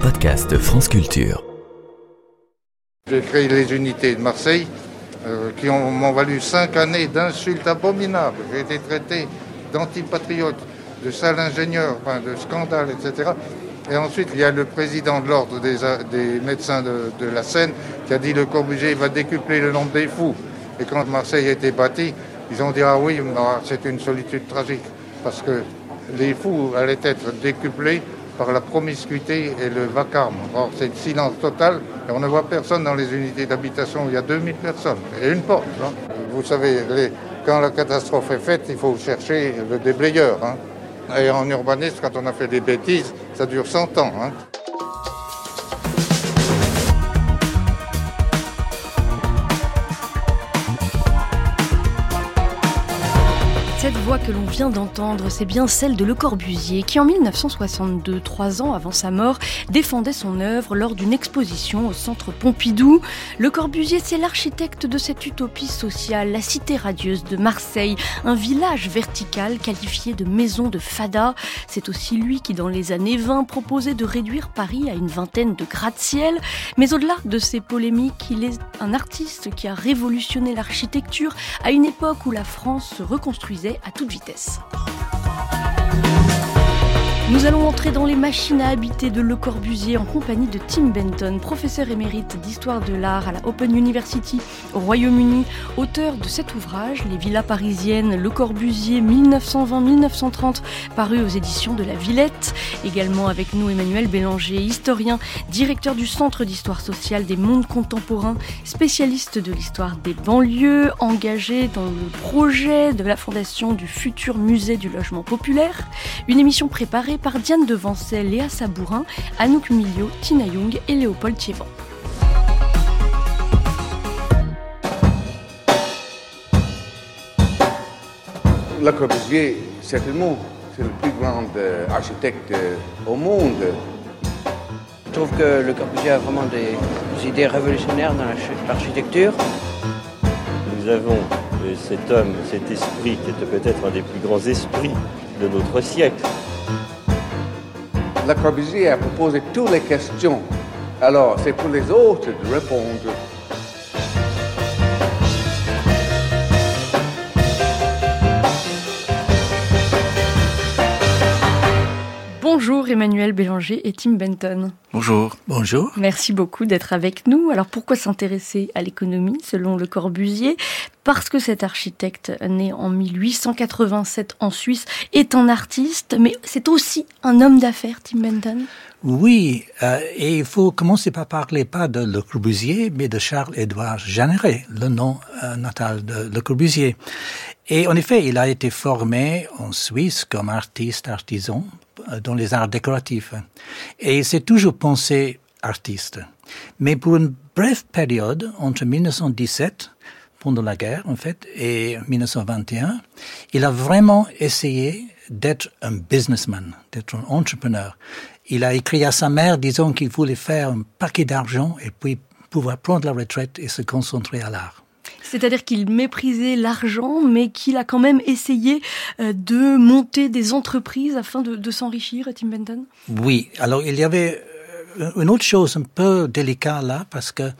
podcast France Culture. J'ai créé les unités de Marseille euh, qui ont- m'ont valu cinq années d'insultes abominables. J'ai été traité d'antipatriote, de sale ingénieur, de scandale, etc. Et ensuite, il y a le président de l'ordre des, médecins de, de la Seine qui a dit le Corbusier va décupler le nombre des fous. Et quand Marseille a été bâti, ils ont dit ah oui, mais c'est une solitude tragique parce que les fous allaient être décuplés par la promiscuité et le vacarme. Or, c'est le silence total et on ne voit personne dans les unités d'habitation où il y a 2000 personnes et une porte. hein. Vous savez, quand la catastrophe est faite, il faut chercher le déblayeur. hein. Et en urbanisme, quand on a fait des bêtises, ça dure 100 ans. hein. Que l'on vient d'entendre, c'est bien celle de Le Corbusier, qui en 1962, trois ans avant sa mort, défendait son œuvre lors d'une exposition au Centre Pompidou. Le Corbusier, c'est l'architecte de cette utopie sociale, la cité radieuse de Marseille, un village vertical qualifié de maison de fada. C'est aussi lui qui, dans les années 20, proposait de réduire Paris à une vingtaine de gratte-ciel. Mais au-delà de ces polémiques, il est un artiste qui a révolutionné l'architecture à une époque où la France se reconstruisait à toute vitesse vitesse. Nous allons entrer dans les machines à habiter de Le Corbusier en compagnie de Tim Benton, professeur émérite d'histoire de l'art à la Open University au Royaume-Uni, auteur de cet ouvrage, Les villas parisiennes, Le Corbusier 1920-1930, paru aux éditions de La Villette. Également avec nous Emmanuel Bélanger, historien, directeur du Centre d'histoire sociale des mondes contemporains, spécialiste de l'histoire des banlieues, engagé dans le projet de la fondation du futur musée du logement populaire. Une émission préparée par Diane Devancey, Léa Sabourin, Anouk Milio, Tina Young et Léopold Thievan. Le Corbusier, certainement, c'est le plus grand euh, architecte euh, au monde. Je trouve que Le Corbusier a vraiment des idées révolutionnaires dans l'archi- l'architecture. Nous avons euh, cet homme, cet esprit qui était peut-être un des plus grands esprits de notre siècle. Le Corbusier a proposé toutes les questions. Alors, c'est pour les autres de répondre. Bonjour Emmanuel Bélanger et Tim Benton. Bonjour. Bonjour. Merci beaucoup d'être avec nous. Alors pourquoi s'intéresser à l'économie selon Le Corbusier? Parce que cet architecte né en 1887 en Suisse est un artiste, mais c'est aussi un homme d'affaires, Tim Benton? Oui, euh, et il faut commencer par parler pas de Le Corbusier, mais de Charles-Édouard Jeanneret, le nom euh, natal de Le Corbusier. Et en effet, il a été formé en Suisse comme artiste, artisan, dans les arts décoratifs. Et il s'est toujours pensé artiste. Mais pour une brève période, entre 1917, pendant la guerre en fait, et 1921, il a vraiment essayé d'être un businessman, d'être un entrepreneur. Il a écrit à sa mère disant qu'il voulait faire un paquet d'argent et puis pouvoir prendre la retraite et se concentrer à l'art. C'est-à-dire qu'il méprisait l'argent, mais qu'il a quand même essayé euh, de monter des entreprises afin de, s'enrichir, Tim Benton? Oui, alors il y avait euh, une autre chose un peu délicate là, parce que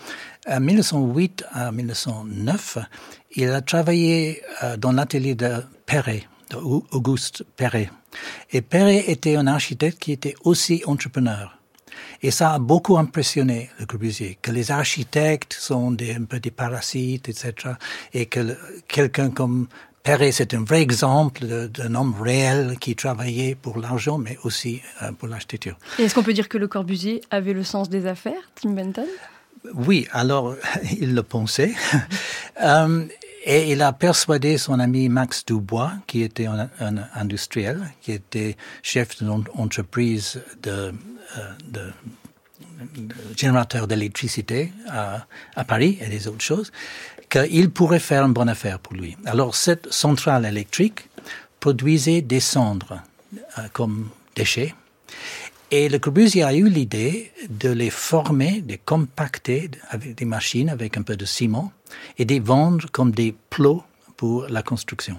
en 1908 à 1909, il a travaillé euh, dans l'atelier de Perret, de Au- Auguste Perret. Et Perret était un architecte qui était aussi entrepreneur. Et ça a beaucoup impressionné Le Corbusier, que les architectes sont des, un peu des parasites, etc. Et que quelqu'un comme Perret, c'est un vrai exemple d'un homme réel qui travaillait pour l'argent, mais aussi euh, pour l'architecture. Est-ce qu'on peut dire que Le Corbusier avait le sens des affaires, Tim Benton? Oui, alors il le pensait. Euh, et il a persuadé son ami Max Dubois, qui était un, un industriel, qui était chef d'une entreprise de, de, de générateur d'électricité à, à Paris et des autres choses, qu'il pourrait faire une bonne affaire pour lui. Alors cette centrale électrique produisait des cendres euh, comme déchets. Et Le Corbusier a eu l'idée de les former, de les compacter avec des machines, avec un peu de ciment, et de les vendre comme des plots pour la construction.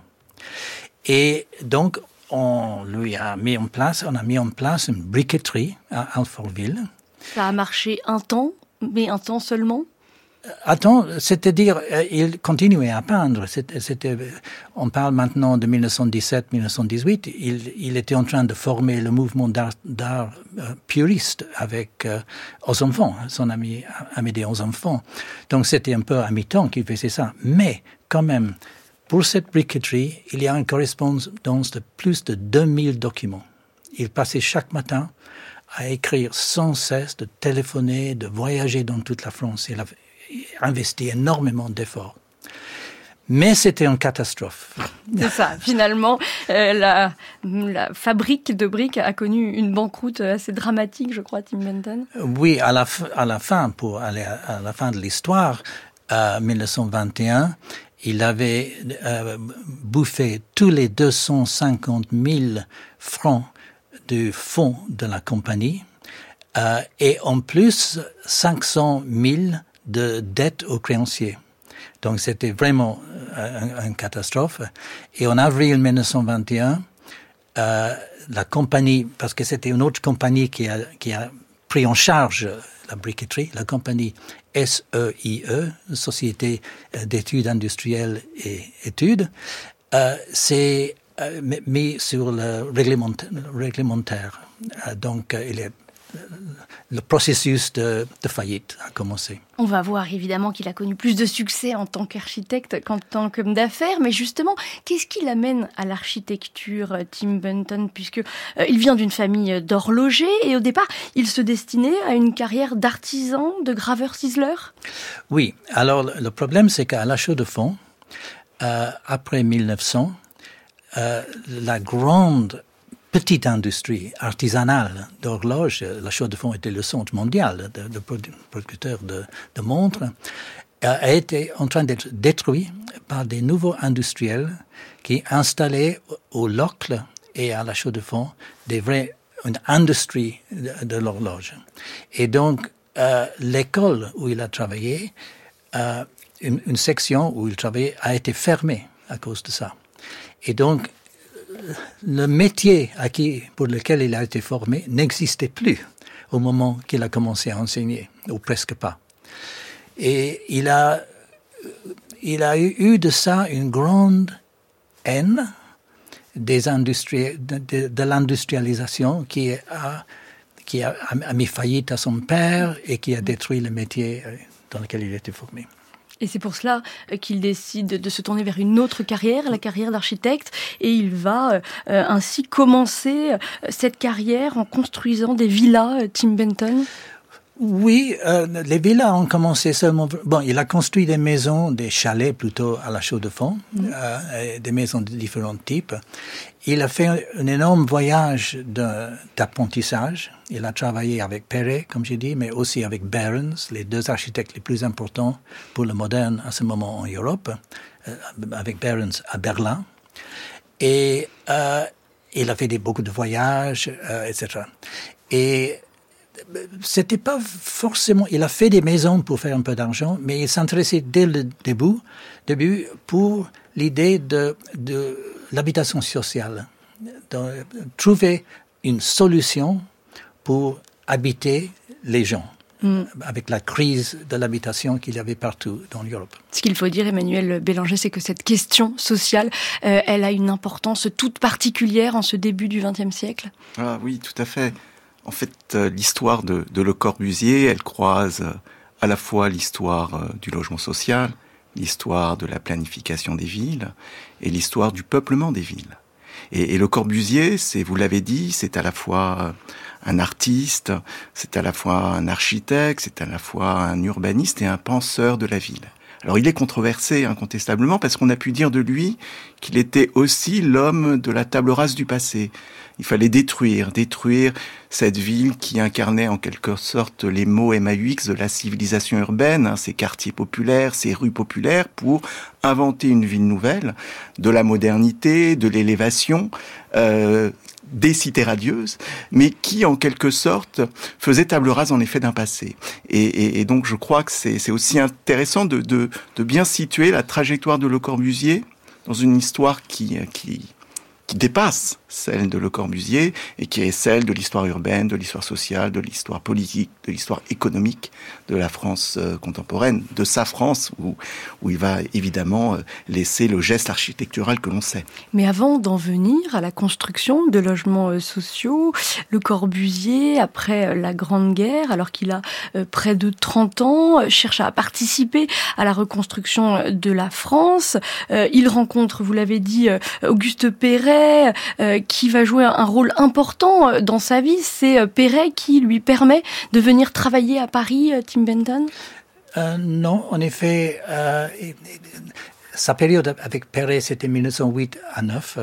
Et donc, on lui a mis en place, on a mis en place une briqueterie à Alfortville, Ça a marché un temps, mais un temps seulement? Attends, c'est-à-dire, euh, il continuait à peindre. C'était, on parle maintenant de 1917-1918. Il, il, était en train de former le mouvement d'art, euh, puriste avec euh, aux enfants, son ami Amédée aux enfants. Donc c'était un peu à mi-temps qu'il faisait ça. Mais quand même, pour cette briqueterie, il y a une correspondance de plus de 2000 documents. Il passait chaque matin à écrire sans cesse, de téléphoner, de voyager dans toute la France. Il avait investi énormément d'efforts. Mais c'était une catastrophe. C'est ça. Finalement, euh, la, la, fabrique de briques a connu une banqueroute assez dramatique, je crois, Tim Benton. Oui, à la, à la fin, pour aller à, la fin de l'histoire, en 1921, il avait euh, bouffé tous les 250 000 francs du fonds de la compagnie euh, et en plus 500 000 de dettes aux créanciers. Donc c'était vraiment euh, une, catastrophe. Et en avril 1921, euh, la compagnie, parce que c'était une autre compagnie qui a pris en charge la briqueterie, la compagnie SEIE, e, Société d'études industrielles et études, euh, s'est euh, mis sur le réglementaire. réglementaire. Euh, donc, il est le processus de, faillite a commencé. On va voir évidemment qu'il a connu plus de succès en tant qu'architecte qu'en tant qu'homme d'affaires, mais justement, qu'est-ce qui l'amène à l'architecture, euh, Tim Bunton, puisque euh, il vient d'une famille d'horlogers et au départ, il se destinait à une carrière d'artisan, de graveur ciseleur? Oui, alors le problème c'est qu'à la chaux de fond, euh, après 1900, la grande petite industrie artisanale d'horloge, la Chaux de Fonds était le centre mondial de, de producteurs de, de, montres, a été en train d'être détruit par des nouveaux industriels qui installaient au Locle et à la Chaux de Fonds des vraies une industrie de, l'horloge. Et donc, euh, l'école où il a travaillé, euh, une, une, section où il travaillait, a été fermée à cause de ça. Et donc, le métier à qui, pour lequel il a été formé n'existait plus au moment qu'il a commencé à enseigner, ou presque pas. Et il a, a eu de ça une grande haine des industries, de, l'industrialisation qui a, qui a, a mis faillite à son père et qui a détruit le métier euh, dans lequel il était formé. Et c'est pour cela euh, qu'il décide de se tourner vers une autre carrière, la carrière d'architecte, et il va euh, ainsi commencer euh, cette carrière en construisant des villas, Tim Benton. Oui, euh, les villas ont commencé seulement. Bon, il a construit des maisons, des chalets plutôt à la chaux de fond, mm. euh, des maisons de différents types. Il a fait un, énorme voyage d'apprentissage. Il a travaillé avec Perret, comme j'ai dit, mais aussi avec Behrens, les deux architectes les plus importants pour le moderne à ce moment en Europe, euh, avec Behrens à Berlin. Et euh, il a fait des, beaucoup de voyages, euh, etc. Et c'était pas forcément. Il a fait des maisons pour faire un peu d'argent, mais il s'intéressait dès le début, début pour l'idée de, de l'habitation sociale, de trouver une solution pour habiter les gens. Mm. avec la crise de l'habitation qu'il y avait partout dans l'Europe. Ce qu'il faut dire, Emmanuel Bélanger, c'est que cette question sociale, euh, elle a une importance toute particulière en ce début du XXe siècle. Ah oui, tout à fait. En fait, euh, l'histoire de, Le Corbusier, elle croise euh, à la fois l'histoire du logement social, l'histoire de la planification des villes et l'histoire du peuplement des villes. Et, Le Corbusier, c'est, vous l'avez dit, c'est à la fois un artiste, c'est à la fois un architecte, c'est à la fois un urbaniste et un penseur de la ville. Alors il est controversé incontestablement parce qu'on a pu dire de lui qu'il était aussi l'homme de la table rase du passé. Il fallait détruire, détruire cette ville qui incarnait en quelque sorte les mots MAUX de la civilisation urbaine, hein, ces quartiers populaires, ces rues populaires, pour inventer une ville nouvelle, de la modernité, de l'élévation, euh, des cités radieuses, mais qui en quelque sorte faisait table rase en effet d'un passé. Et, donc je crois que c'est aussi intéressant de, bien situer la trajectoire de Le Corbusier dans une histoire qui dépasse celle de Le Corbusier, et qui est celle de l'histoire urbaine, de l'histoire sociale, de l'histoire politique, de l'histoire économique de la France euh, contemporaine, de sa France, où, où il va évidemment euh, laisser le geste architectural que l'on sait. Mais avant d'en venir à la construction de logements euh, sociaux, Le Corbusier, après la Grande Guerre, alors qu'il a près de 30 ans, cherche à participer à la reconstruction de la France. Il rencontre, vous l'avez dit, Auguste Perret, qui va jouer un rôle important euh, dans sa vie. C'est euh, Perret qui lui permet de venir travailler à Paris, euh, Tim Benton? Non, en effet, sa période avec Perret, c'était 1908 à 9.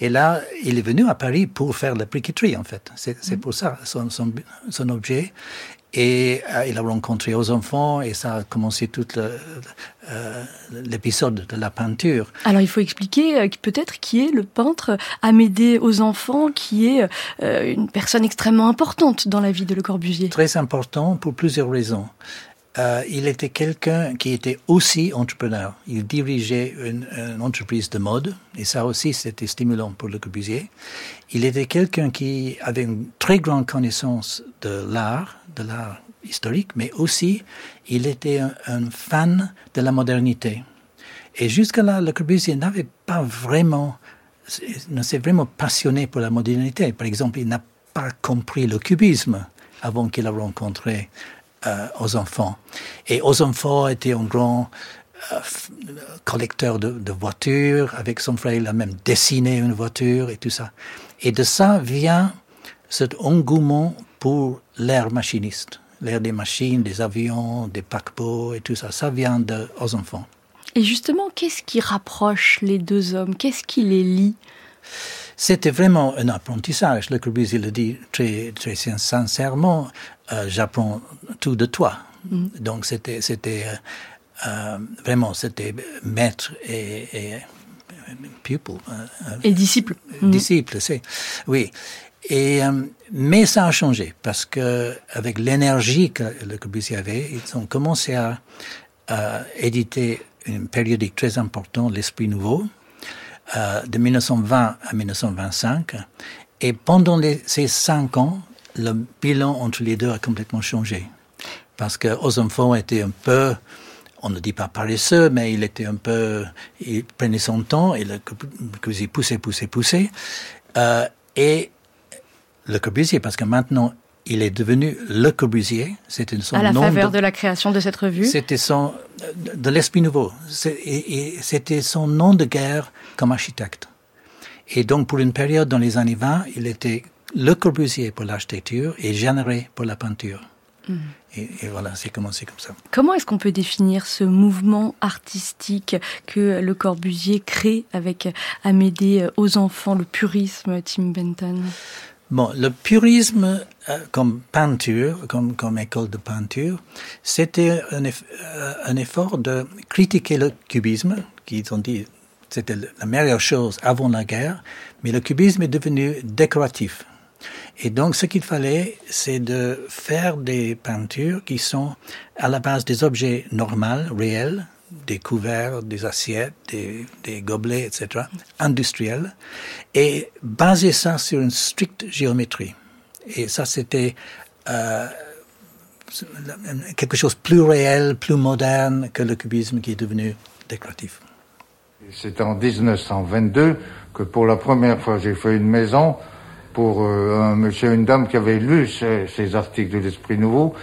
Et là, il est venu à Paris pour faire la briqueterie, en fait. C'est mm. pour ça son, son, son objet. Et euh, il a rencontré aux enfants et ça a commencé tout euh, l'épisode de la peinture. Alors il faut expliquer euh, peut-être qui est le peintre Amédée aux enfants, qui est une personne extrêmement importante dans la vie de Le Corbusier. Très important pour plusieurs raisons. Euh, il était quelqu'un qui était aussi entrepreneur. Il dirigeait une, entreprise de mode, et ça aussi c'était stimulant pour Le Corbusier. Il était quelqu'un qui avait une très grande connaissance de l'art, de l'art historique, mais aussi il était un, fan de la modernité. Et jusqu'à là, Le Corbusier n'avait pas vraiment, ne s'est vraiment passionné pour la modernité. Par exemple, il n'a pas compris le cubisme avant qu'il a rencontré euh, aux enfants. Et aux enfants était un grand euh, collecteur de, voitures. Avec son frère, il a même dessiné une voiture et tout ça. Et de ça vient cet engouement pour l'ère machiniste, l'ère des machines, des avions, des paquebots et tout ça. Ça vient de, aux enfants. Et justement, qu'est-ce qui rapproche les deux hommes? Qu'est-ce qui les lie? C'était vraiment un apprentissage. Le Corbusier le dit très, très sincèrement, euh, j'apprends tout de toi. Mm. Donc c'était, c'était euh, euh, vraiment, c'était maître et, et pupil. et disciple. Mm. Disciple, c'est, oui. Et, mais ça a changé parce que avec l'énergie que le Corbusier avait, ils ont commencé à, à éditer une périodique très importante, l'Esprit Nouveau, euh, de 1920 à 1925. Et pendant ces cinq ans, le bilan entre les deux a complètement changé. Parce que enfants était un peu, on ne dit pas paresseux, mais il était un peu, il prenait son temps et le Corbusier poussait, poussait, poussait. Euh, et le Corbusier, parce que maintenant, il est devenu Le Corbusier. C'était son à la faveur de, la création de cette revue. C'était son de l'esprit nouveau. C'était son nom de guerre comme architecte. Et donc pour une période dans les années 20, il était Le Corbusier pour l'architecture et Généré pour la peinture. Mm. Et, et, voilà, c'est commencé comme ça. Comment est-ce qu'on peut définir ce mouvement artistique que Le Corbusier crée avec Amédée aux enfants, le purisme, Tim Benton? Bon, le purisme euh, comme peinture, comme, école de peinture, c'était un, euh, un, effort de critiquer le cubisme, qui ont dit c'était la meilleure chose avant la guerre, mais le cubisme est devenu décoratif. Et donc, ce qu'il fallait, c'est de faire des peintures qui sont à la base des objets normaux, réels, des couverts, des assiettes, des, gobelets, etc., industriels, et baser ça sur une stricte géométrie. Et ça, c'était euh, quelque chose de plus réel, plus moderne que le cubisme qui est devenu décoratif. C'est en 1922 que pour la première fois j'ai fait une maison pour euh, un monsieur et une dame qui avaient lu ces articles de l'Esprit Nouveau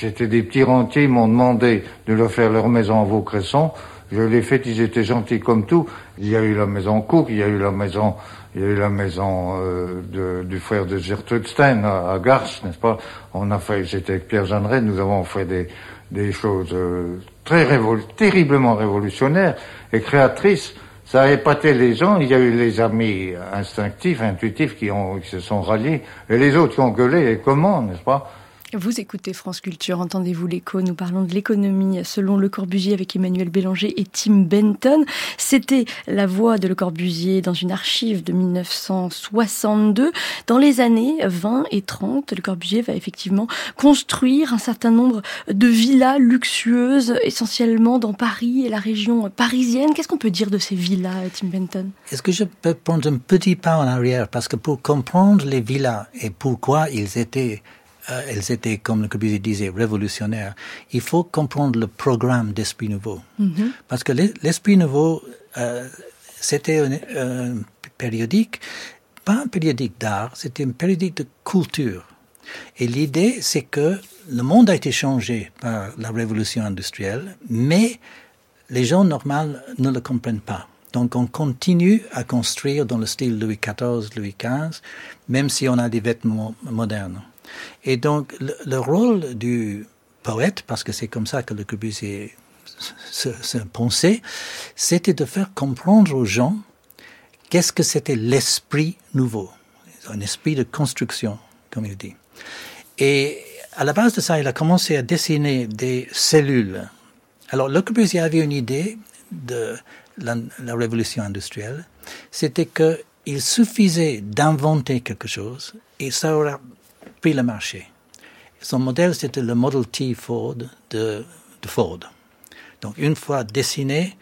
J'étais des petits rentiers, ils m'ont demandé de leur faire leur maison à Vaucresson. Je l'ai fait, ils étaient gentils comme tout. Il y a eu la maison Cook, il y a eu la maison, il y a eu la maison euh, du frère de Gertrude Stein à, à n'est-ce pas? On a fait, j'étais avec Pierre Jeanneret, nous avons fait des, des choses euh, très révol terriblement révolutionnaires et créatrices. Ça a épaté les gens. Il y a eu les amis instinctifs, intuitifs qui, ont, qui se sont ralliés, et les autres qui ont gueulé. Et comment, n'est-ce pas? Vous écoutez France Culture, entendez-vous l'écho Nous parlons de l'économie selon Le Corbusier avec Emmanuel Bélanger et Tim Benton. C'était la voix de Le Corbusier dans une archive de 1962. Dans les années 20 et 30, Le Corbusier va effectivement construire un certain nombre de villas luxueuses, essentiellement dans Paris et la région parisienne. Qu'est-ce qu'on peut dire de ces villas, Tim Benton? Est-ce que je peux prendre un petit pas en arrière? Parce que pour comprendre les villas et pourquoi ils étaient euh, elles étaient, comme le Corbusier disait, révolutionnaires. Il faut comprendre le programme d'Esprit Nouveau. Mhm. Parce que l'Esprit Nouveau, euh, c'était un, périodique, pas un périodique d'art, c'était un périodique de culture. Et l'idée, c'est que le monde a été changé par la révolution industrielle, mais les gens normaux ne le comprennent pas. Donc on continue à construire dans le style Louis XIV, Louis XV, même si on a des vêtements modernes. Et donc, le, rôle du poète, parce que c'est comme ça que le Corbusier se, se pensait, c'était de faire comprendre aux gens qu'est-ce que c'était l'esprit nouveau, un esprit de construction, comme il dit. Et à la base de ça, il a commencé à dessiner des cellules. Alors, Le Corbusier avait une idée de la, la révolution industrielle, c'était qu'il suffisait d'inventer quelque chose et ça aurait pris le marché. Son modèle, c'était le Model T Ford de, Ford. Donc, une fois dessiné,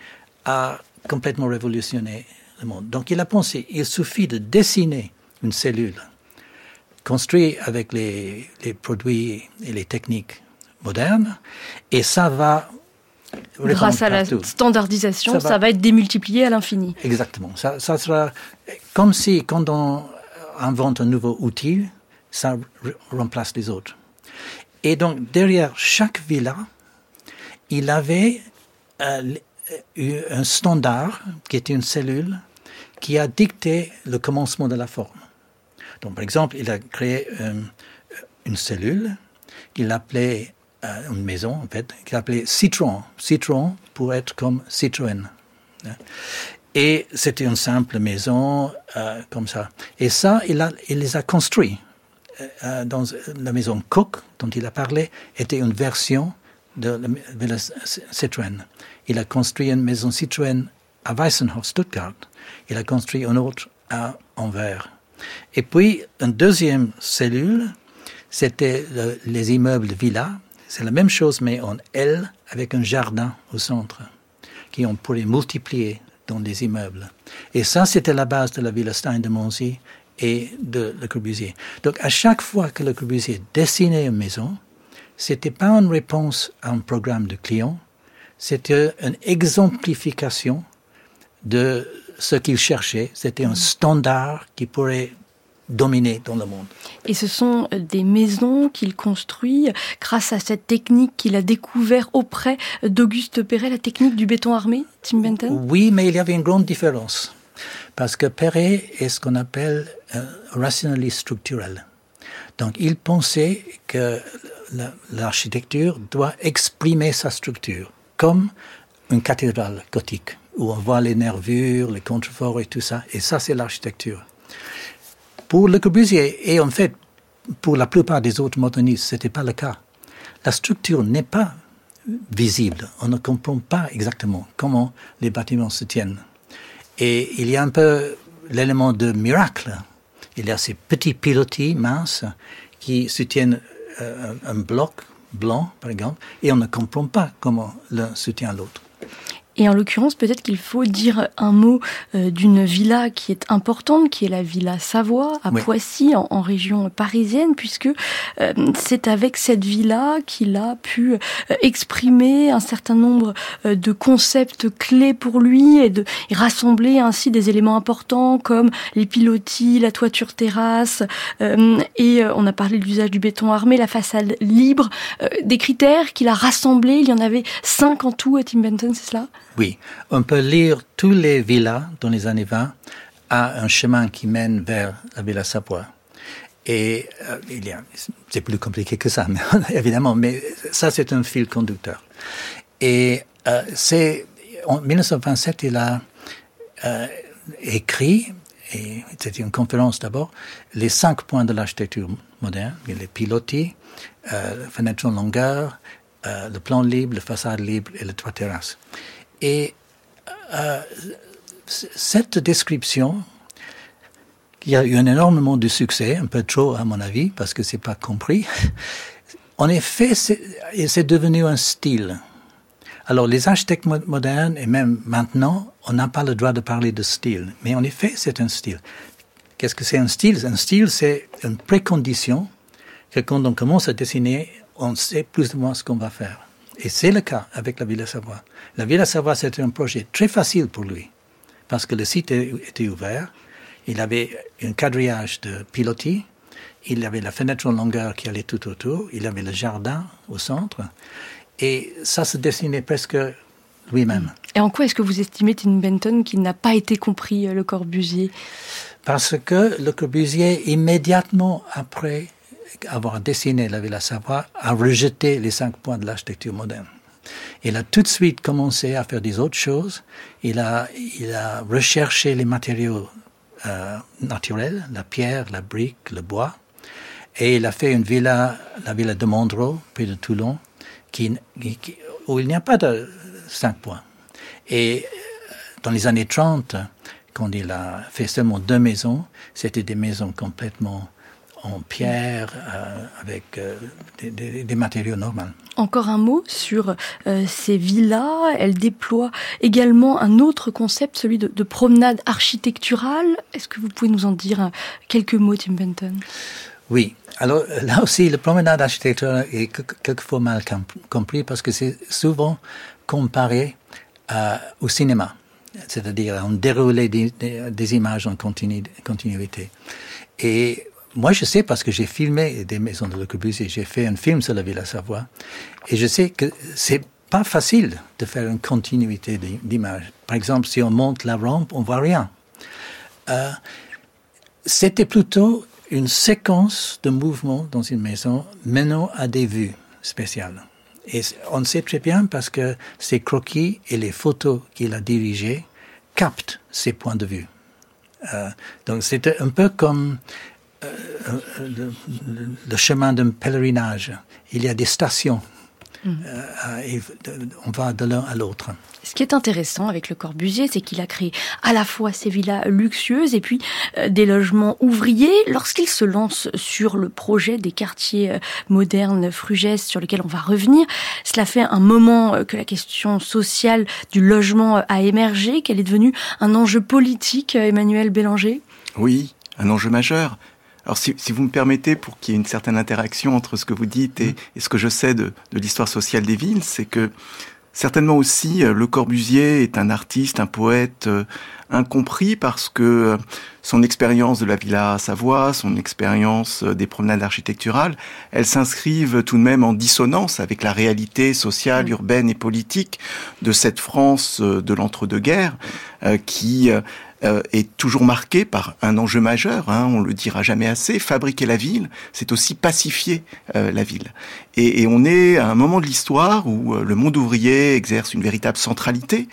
a complètement révolutionné le monde. Donc, il a pensé, il suffit de dessiner une cellule construite avec les, produits et les techniques modernes, et ça va Grâce à la standardisation, ça va, être démultiplié à l'infini. Exactement. Ça, ça, sera comme si quand on invente un nouveau outil, ça remplace les autres. Et donc, derrière chaque villa, il avait euh, un standard qui était une cellule qui a dicté le commencement de la forme. Donc, par exemple, il a créé euh, une cellule qu'il appelait euh, une maison, en fait, qu'il appelait Citron. Citron pour être comme Citroën. Et c'était une simple maison comme ça. Et ça, il les a construits. Euh, dans la maison Cook, dont il a parlé, était une version de la Citroën. Il a construit une maison Citroën à Weissenhof, Stuttgart. Il a construit une autre à Anvers. Et puis, une deuxième cellule, c'était les immeubles de villa. C'est la même chose, mais en L, avec un jardin au centre, qui on pourrait multiplier dans des immeubles. Et ça, c'était la base de la Villa Stein de Monzy et de Le Corbusier. Donc à chaque fois que Le Corbusier dessinait une maison, c'était pas une réponse à un programme de client, c'était une exemplification de ce qu'il cherchait. C'était un standard qui pourrait dominer dans le monde. Et ce sont des maisons qu'il construit grâce à cette technique qu'il a découvert auprès d'Auguste Perret, la technique du béton armé, Tim Benton? Oui, mais il y avait une grande différence. Parce que Perret est ce qu'on appelle rationaliste structurel. Donc il pensait que l'architecture doit exprimer sa structure, comme une cathédrale gothique, où on voit les nervures, les contreforts et tout ça. Et ça, c'est l'architecture. Pour Le Corbusier, et en fait, pour la plupart des autres modernistes, ce n'était pas le cas. La structure n'est pas visible. On ne comprend pas exactement comment les bâtiments se tiennent. Et il y a un peu l'élément de miracle. Il y a ces petits pilotis minces qui soutiennent euh, un bloc blanc, par exemple, et on ne comprend pas comment l'un soutient l'autre. Et en l'occurrence, peut-être qu'il faut dire un mot euh, d'une villa qui est importante, qui est la villa Savoie, à Poissy, en, région parisienne, puisque euh, c'est avec cette villa qu'il a pu euh, exprimer un certain nombre de concepts clés pour lui et de rassembler ainsi des éléments importants comme les pilotis, la toiture terrasse, et on a parlé de l'usage du béton armé, la façade libre, des critères qu'il a rassemblés. Il y en avait cinq en tout à Tim Benton, c'est cela? Oui, on peut lire tous les villas dans les années 20 à un chemin qui mène vers la Villa Savoie. Et euh, il y a, c'est plus compliqué que ça, évidemment, mais ça c'est un fil conducteur. Et euh, c'est en 1927, il a euh, écrit et c'était une conférence d'abord, les cinq points de l'architecture moderne, les pilotis, euh, la fenêtre en longueur, le plan libre, la façade libre et le toit terrasse. Et euh, cette description, qui a eu un énormément de succès, un peu trop à mon avis, parce que c'est pas compris. En effet, c'est devenu un style. Alors, les architectes modernes, et même maintenant, on n'a pas le droit de parler de style. Mais en effet, c'est un style. Qu'est-ce que c'est un style? Un style, c'est une précondition que quand on commence à dessiner, on sait plus ou moins ce qu'on va faire. Et c'est le cas avec la Villa Savoie. La Villa Savoie, c'était un projet très facile pour lui, parce que le site était ouvert, il avait un quadrillage de pilotis, il avait la fenêtre en longueur qui allait tout autour, il avait le jardin au centre, et ça se dessinait presque lui-même. Et en quoi est-ce que vous estimez, Tim Benton, qu'il n'a pas été compris, euh, le Corbusier? Parce que le Corbusier, immédiatement après avoir dessiné la Villa Savoie, a rejeté les cinq points de l'architecture moderne. Il a tout de suite commencé à faire des autres choses. Il a, il a recherché les matériaux euh, naturels, la pierre, la brique, le bois. Et il a fait une villa, la villa de Mondreau, près de Toulon, qui, où il n'y a pas de cinq points. Et euh, dans les années 30, quand il a fait seulement deux maisons, c'était des maisons complètement en pierre, euh, avec euh, des, matériaux normaux. Encore un mot sur euh, ces villas. Elles déploient également un autre concept, celui de, promenade architecturale. Est-ce que vous pouvez nous en dire quelques mots, Tim Benton? Oui. Alors là aussi, la promenade architecturale est quelquefois mal compris parce que c'est souvent comparé au cinéma, c'est-à-dire on déroulé des, des, images en continuité. Et moi, je sais parce que j'ai filmé des maisons de Le Corbusier. J'ai fait un film sur la Villa Savoie. Et je sais que c'est pas facile de faire une continuité d'image. Par exemple, si on monte la rampe, on voit rien. Euh, C'était plutôt une séquence de mouvements dans une maison menant à des vues spéciales. Et on sait très bien parce que ces croquis et les photos qu'il a dirigées captent ces points de vue. Euh, donc c'était un peu comme euh, le, le, chemin d'un pèlerinage. Il y a des stations. Mm. Euh, et on va de l'un à l'autre. Ce qui est intéressant avec le Corbusier, c'est qu'il a créé à la fois ces villas luxueuses et puis euh, des logements ouvriers. Lorsqu'il se lance sur le projet des quartiers modernes Frugès, sur lesquels on va revenir, cela fait un moment que la question sociale du logement a émergé, qu'elle est devenue un enjeu politique, Emmanuel Bélanger? Oui, un enjeu majeur. Alors si, vous me permettez, pour qu'il y ait une certaine interaction entre ce que vous dites et, mm. ce que je sais de, l'histoire sociale des villes, c'est que certainement aussi euh, Le Corbusier est un artiste, un poète euh, incompris parce que euh, son expérience de la Villa Savoie, son expérience des promenades architecturales, elles s'inscrivent tout de même en dissonance avec la réalité sociale, mm. urbaine et politique de cette France de l'entre-deux-guerres qui euh, est toujours marqué par un enjeu majeur, hein, on le dira jamais assez, fabriquer la ville, c'est aussi pacifier euh, la ville. Et, et, on est à un moment de l'histoire où euh, le monde ouvrier exerce une véritable centralité,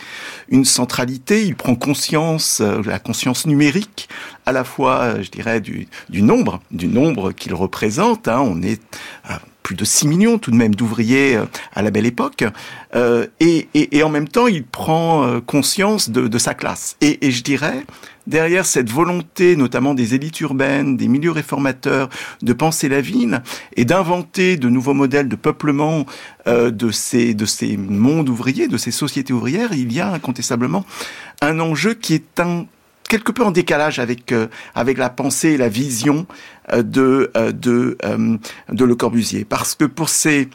une centralité, il prend conscience, la conscience numérique, à la fois, je dirais, du, du nombre, du nombre qu'il représente, hein, on est plus de 6 millions tout de même d'ouvriers euh, à la belle époque, euh, et, et, et, en même temps il prend euh, conscience de, de sa classe. Et, et, je dirais, derrière cette volonté notamment des élites urbaines, des milieux réformateurs, de penser la ville et d'inventer de nouveaux modèles de peuplement euh, de, ces, de ces mondes ouvriers, de ces sociétés ouvrières, il y a incontestablement un enjeu qui est un quelque peu en décalage avec euh, avec la pensée et la vision euh, de euh, de de Le Corbusier. Parce que pour ces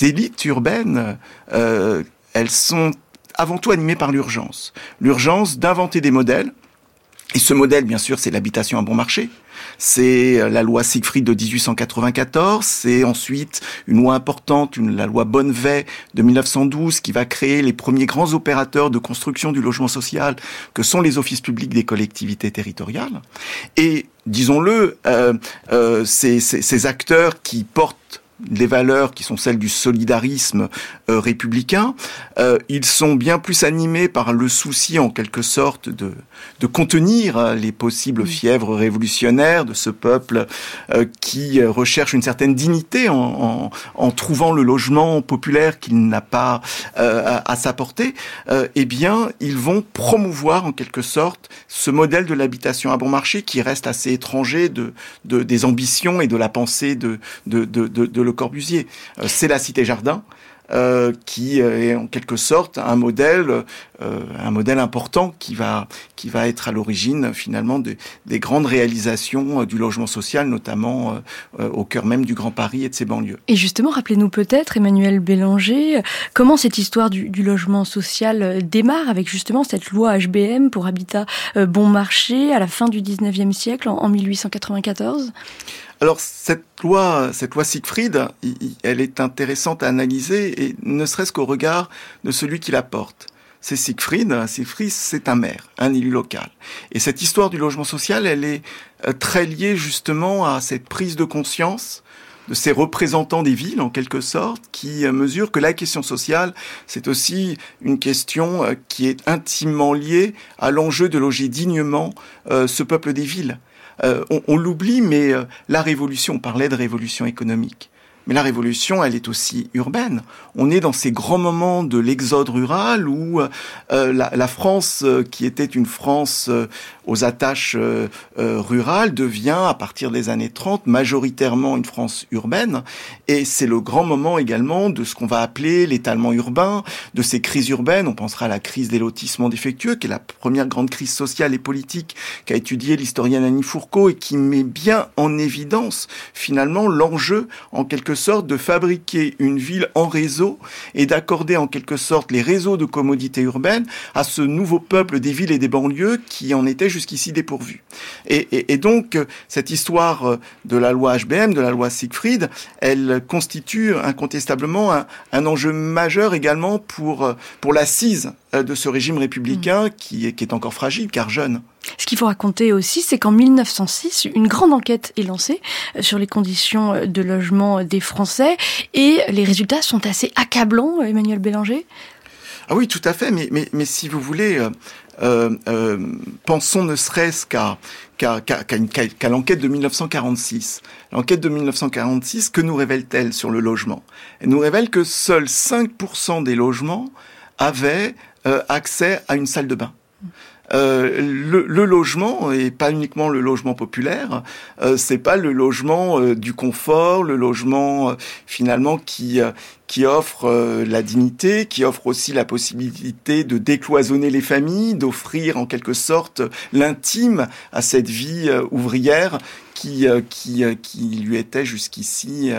élites urbaines elles sont avant tout animées par l'urgence. L'urgence d'inventer des modèles et ce modèle bien sûr c'est l'habitation à bon marché c'est euh, la loi Siegfried de 1894, c'est ensuite une loi importante, la loi Bonnevet de 1912 qui va créer les premiers grands opérateurs de construction du logement social que sont les offices publics des collectivités territoriales. Et disons-le, euh, euh, ces acteurs qui portent des valeurs qui sont celles du solidarisme euh, républicain. Euh, ils sont bien plus animés par le souci, en quelque sorte, de, de contenir euh, les possibles fièvres révolutionnaires de ce peuple qui recherche une certaine dignité en, en, en trouvant le logement populaire qu'il n'a pas à, à, sa portée. eh bien, ils vont promouvoir, en quelque sorte, ce modèle de l'habitation à bon marché qui reste assez étranger de, de des ambitions et de la pensée de, de, de, de Corbusier. Euh, c'est la Cité Jardin. Euh, qui euh, est en quelque sorte un modèle, important qui va être à l'origine finalement des grandes réalisations du logement social, notamment au cœur même du Grand Paris et de ses banlieues. Et justement, rappelez-nous peut-être, Emmanuel Bélanger, comment cette histoire du, du, logement social démarre avec justement cette loi HBM pour habitat bon marché à la fin du 19e siècle, en, en 1894 alors cette loi, cette loi Siegfried, elle est intéressante à analyser et ne serait-ce qu'au regard de celui qui la porte. C'est Siegfried. Siegfried, c'est un maire, un élu local. Et cette histoire du logement social, elle est euh, très liée justement à cette prise de conscience de ces représentants des villes, en quelque sorte, qui euh, mesurent que la question sociale, c'est aussi une question euh, qui est intimement liée à l'enjeu de loger dignement ce peuple des villes. Euh, on, l'oublie, mais euh, la révolution, on parlait de révolution économique. Mais la révolution, elle est aussi urbaine. On est dans ces grands moments de l'exode rural où euh, la, la, France, euh, qui était une France euh, aux attaches euh, rurales, devient, à partir des années 30, majoritairement une France urbaine. Et c'est le grand moment également de ce qu'on va appeler l'étalement urbain, de ces crises urbaines. On pensera à la crise des lotissements défectueux, qui est la première grande crise sociale et politique qu'a étudié l'historienne Annie Fourcault et qui met bien en évidence, finalement, l'enjeu, en quelque sorte de fabriquer une ville en réseau et d'accorder en quelque sorte les réseaux de commodités urbaines à ce nouveau peuple des villes et des banlieues qui en était jusqu'ici dépourvu. Et, donc cette histoire de la loi HBM, de la loi Siegfried, elle constitue incontestablement un, un enjeu majeur également pour, pour l'assise de ce régime républicain mmh. qui, est, qui est encore fragile car jeune. Ce qu'il faut raconter aussi, c'est qu'en 1906, une grande enquête est lancée euh, sur les conditions euh, de logement des Français et les résultats sont assez accablants, Emmanuel Bélanger? Ah oui, tout à fait, mais, mais, mais si vous voulez, euh, euh, pensons ne serait-ce qu'à qu'à qu qu qu l'enquête de 1946. L'enquête de 1946, que nous révèle-t-elle sur le logement? Elle nous révèle que seuls 5% des logements avaient euh, accès à une salle de bain. Euh, le, logement et pas uniquement le logement populaire, euh, c'est pas le logement euh, du confort, le logement finalement qui qui offre la dignité, qui offre aussi la possibilité de décloisonner les familles, d'offrir en quelque sorte l'intime à cette vie ouvrière qui, qui, qui lui était jusqu'ici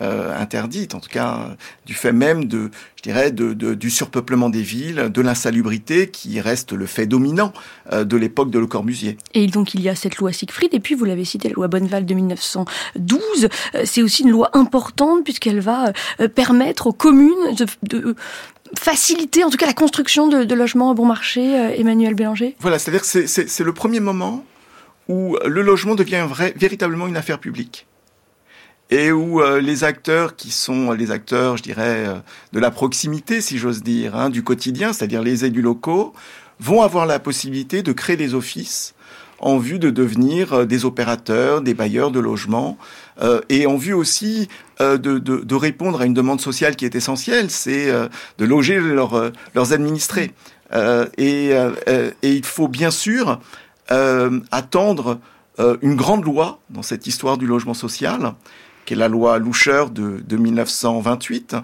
euh, interdite, en tout cas du fait même de, je dirais, de, de, du surpeuplement des villes, de l'insalubrité qui reste le fait dominant euh, de l'époque de Le Corbusier. Et donc il y a cette loi Siegfried, et puis vous l'avez cité, la loi Bonneval de 1912. Euh, c'est aussi une loi importante puisqu'elle va euh, permettre aux communes de, de faciliter en tout cas la construction de, de logements à bon marché, euh, Emmanuel Bélanger Voilà, c'est-à-dire que c'est le premier moment où le logement devient véritablement une affaire publique et où euh, les acteurs qui sont les acteurs, je dirais, euh, de la proximité, si j'ose dire, hein, du quotidien, c'est-à-dire les élus locaux, vont avoir la possibilité de créer des offices en vue de devenir euh, des opérateurs, des bailleurs de logements, et en vue aussi de, répondre à une demande sociale qui est essentielle, c'est de loger leur, leurs administrés. Et, il faut bien sûr attendre une grande loi dans cette histoire du logement social, qui est la loi Loucher de, de 1928,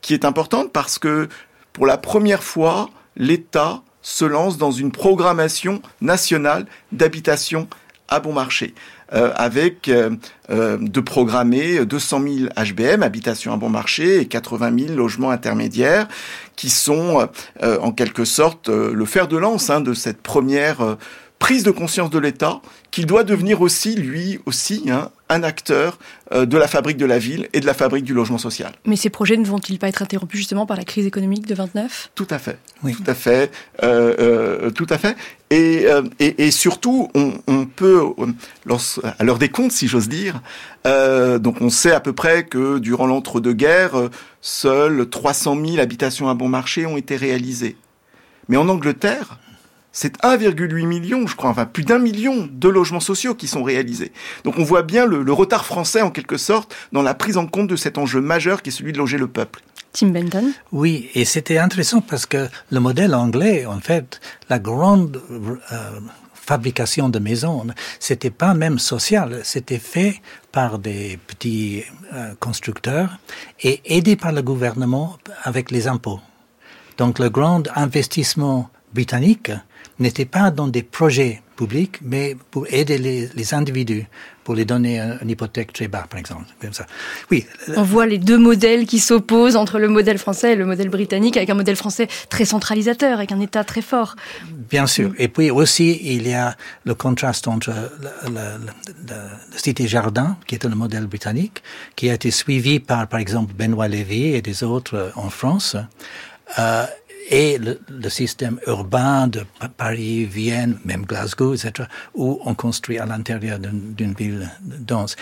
qui est importante parce que pour la première fois, l'État se lance dans une programmation nationale d'habitation à bon marché, euh, avec euh, euh, de programmer 200 000 HBM, habitation à bon marché, et 80 000 logements intermédiaires, qui sont euh, en quelque sorte le fer de lance hein, de cette première prise de conscience de l'État qu'il doit devenir aussi, lui aussi, hein, un acteur euh, de la fabrique de la ville et de la fabrique du logement social. Mais ces projets ne vont-ils pas être interrompus justement par la crise économique de 29 Tout à fait, oui. tout à fait, euh, euh, tout à fait. Et, euh, et, et surtout, on, on peut, à l'heure des comptes, si j'ose dire, euh, donc on sait à peu près que durant l'entre-deux-guerres, seules 300 000 habitations à bon marché ont été réalisées. Mais en Angleterre, c'est 1,8 million, je crois, enfin plus d'un million de logements sociaux qui sont réalisés. Donc on voit bien le, le, retard français, en quelque sorte, dans la prise en compte de cet enjeu majeur qui est celui de loger le peuple. Tim Benton Oui, et c'était intéressant parce que le modèle anglais, en fait, la grande euh, fabrication de maisons, c'était pas même social, c'était fait par des petits euh, constructeurs et aidé par le gouvernement avec les impôts. Donc le grand investissement britannique n'était pas dans des projets publics, mais pour aider les, les individus, pour les donner une hypothèque très bas, par exemple. Comme ça. Oui. On voit les deux modèles qui s'opposent entre le modèle français et le modèle britannique, avec un modèle français très centralisateur, avec un État très fort. Bien sûr. Et puis aussi, il y a le contraste entre le, le, le, le cité jardin, qui était le modèle britannique, qui a été suivi par, par exemple, Benoît Lévy et des autres en France. Euh, et le, le, système urbain de Paris, Vienne, même Glasgow, etc., où on construit à l'intérieur d'une ville dense.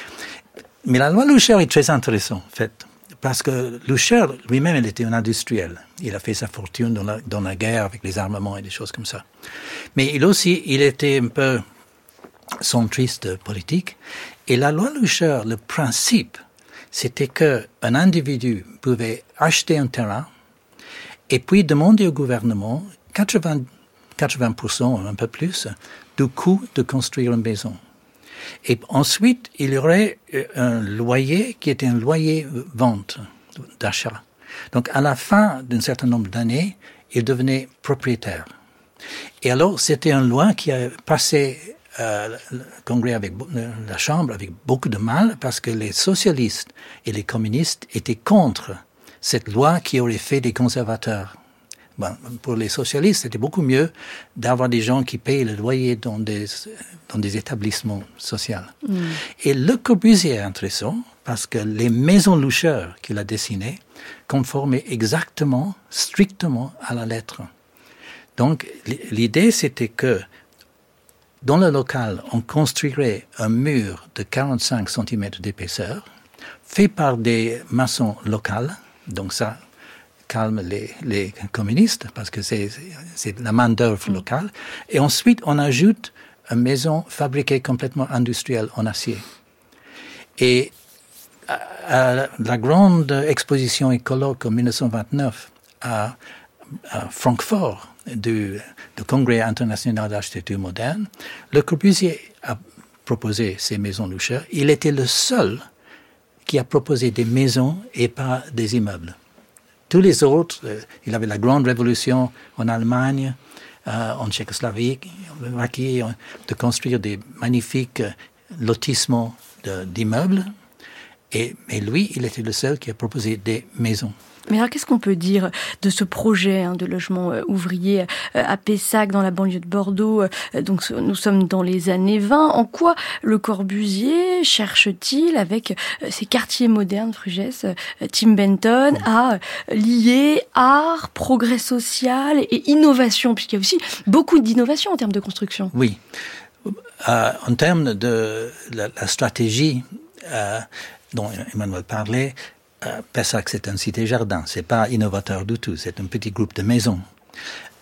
Mais la loi Loucher est très intéressante, en fait, parce que Loucher lui-même, il était un industriel. Il a fait sa fortune dans la, dans la guerre avec les armements et des choses comme ça. Mais il aussi, il était un peu centriste politique. Et la loi Loucher, le principe, c'était que un individu pouvait acheter un terrain et puis demander au gouvernement 80, 80% un peu plus du coût de construire une maison. Et ensuite, il y aurait un loyer qui était un loyer vente d'achat. Donc, à la fin d'un certain nombre d'années, il devenait propriétaire. Et alors, c'était une loi qui a passé euh, le Congrès avec la Chambre avec beaucoup de mal parce que les socialistes et les communistes étaient contre cette loi qui aurait fait des conservateurs. Bon, pour les socialistes, c'était beaucoup mieux d'avoir des gens qui payent le loyer dans des, dans des établissements sociaux. Mm. Et Le Corbusier est intéressant parce que les maisons loucheurs qu'il a dessinées conformaient exactement, strictement à la lettre. Donc l'idée c'était que dans le local, on construirait un mur de 45 cm d'épaisseur, fait par des maçons locaux, donc ça calme les, les communistes parce que c'est la main d'œuvre mm. locale. Et ensuite, on ajoute une maison fabriquée complètement industrielle en acier. Et à, la grande exposition écologue en 1929 à, à Francfort du, du Congrès international d'architecture moderne, Le Corbusier a proposé ces maisons louchères. Il était le seul qui a proposé des maisons et pas des immeubles. Tous les autres, euh, il avait la grande révolution en Allemagne, euh, en Tchécoslovaquie, de construire des magnifiques euh, lotissements d'immeubles. Et, mais lui, il était le seul qui a proposé des maisons. Mais alors, qu'est-ce qu'on peut dire de ce projet hein, de logement euh, ouvrier euh, à Pessac, dans la banlieue de Bordeaux euh, Donc, nous sommes dans les années 20. En quoi le Corbusier cherche-t-il, avec ces quartiers modernes, Frugès, Tim Benton, à lier art, progrès social et innovation, puisqu'il y a aussi beaucoup d'innovation en termes de construction Oui. En termes de la, stratégie dont Emmanuel parlait, euh, Pessac, c'est un cité-jardin, c'est pas innovateur du tout, c'est un petit groupe de maisons.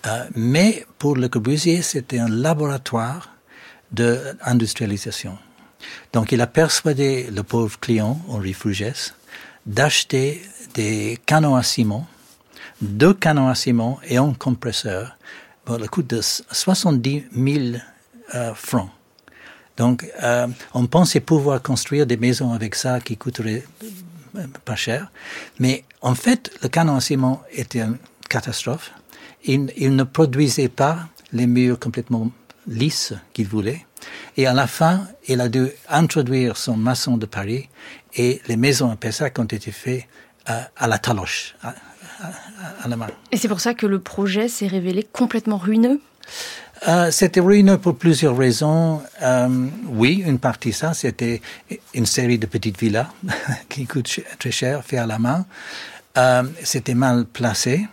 Euh, mais pour Le Corbusier, c'était un laboratoire d'industrialisation. Donc il a persuadé le pauvre client, Henri Frugès, d'acheter des canons à ciment, deux canons à ciment et un compresseur pour le coût de 70 000 euh, francs. Donc, euh, on pensait pouvoir construire des maisons avec ça qui coûteraient pas cher. Mais en fait, le canon à ciment était une catastrophe. Il, ne produisait pas les murs complètement lisses qu'il voulait. Et à la fin, il a dû introduire son maçon de Paris et les maisons à Pessac ont été faites à, à la taloche, à, la main. Et c'est pour ça que le projet s'est révélé complètement ruineux? Euh, c'était ruineux pour plusieurs raisons. Euh, oui, une partie ça, c'était une série de petites villas qui coûtent très cher, fait à la main. Euh, c'était mal placé.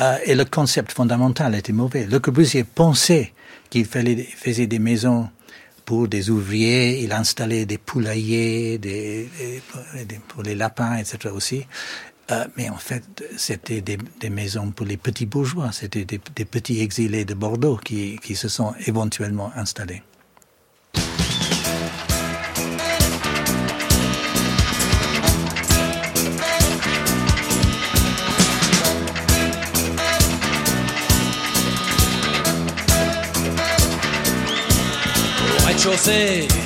Euh, et le concept fondamental était mauvais. Le Corbusier pensait qu'il faisait des maisons pour des ouvriers, il installait des poulaillers, des, des, pour les lapins, etc. aussi. Euh, mais en fait, c'était des, des, maisons pour les petits bourgeois, c'était des, petits exilés de Bordeaux qui, qui se sont éventuellement installés.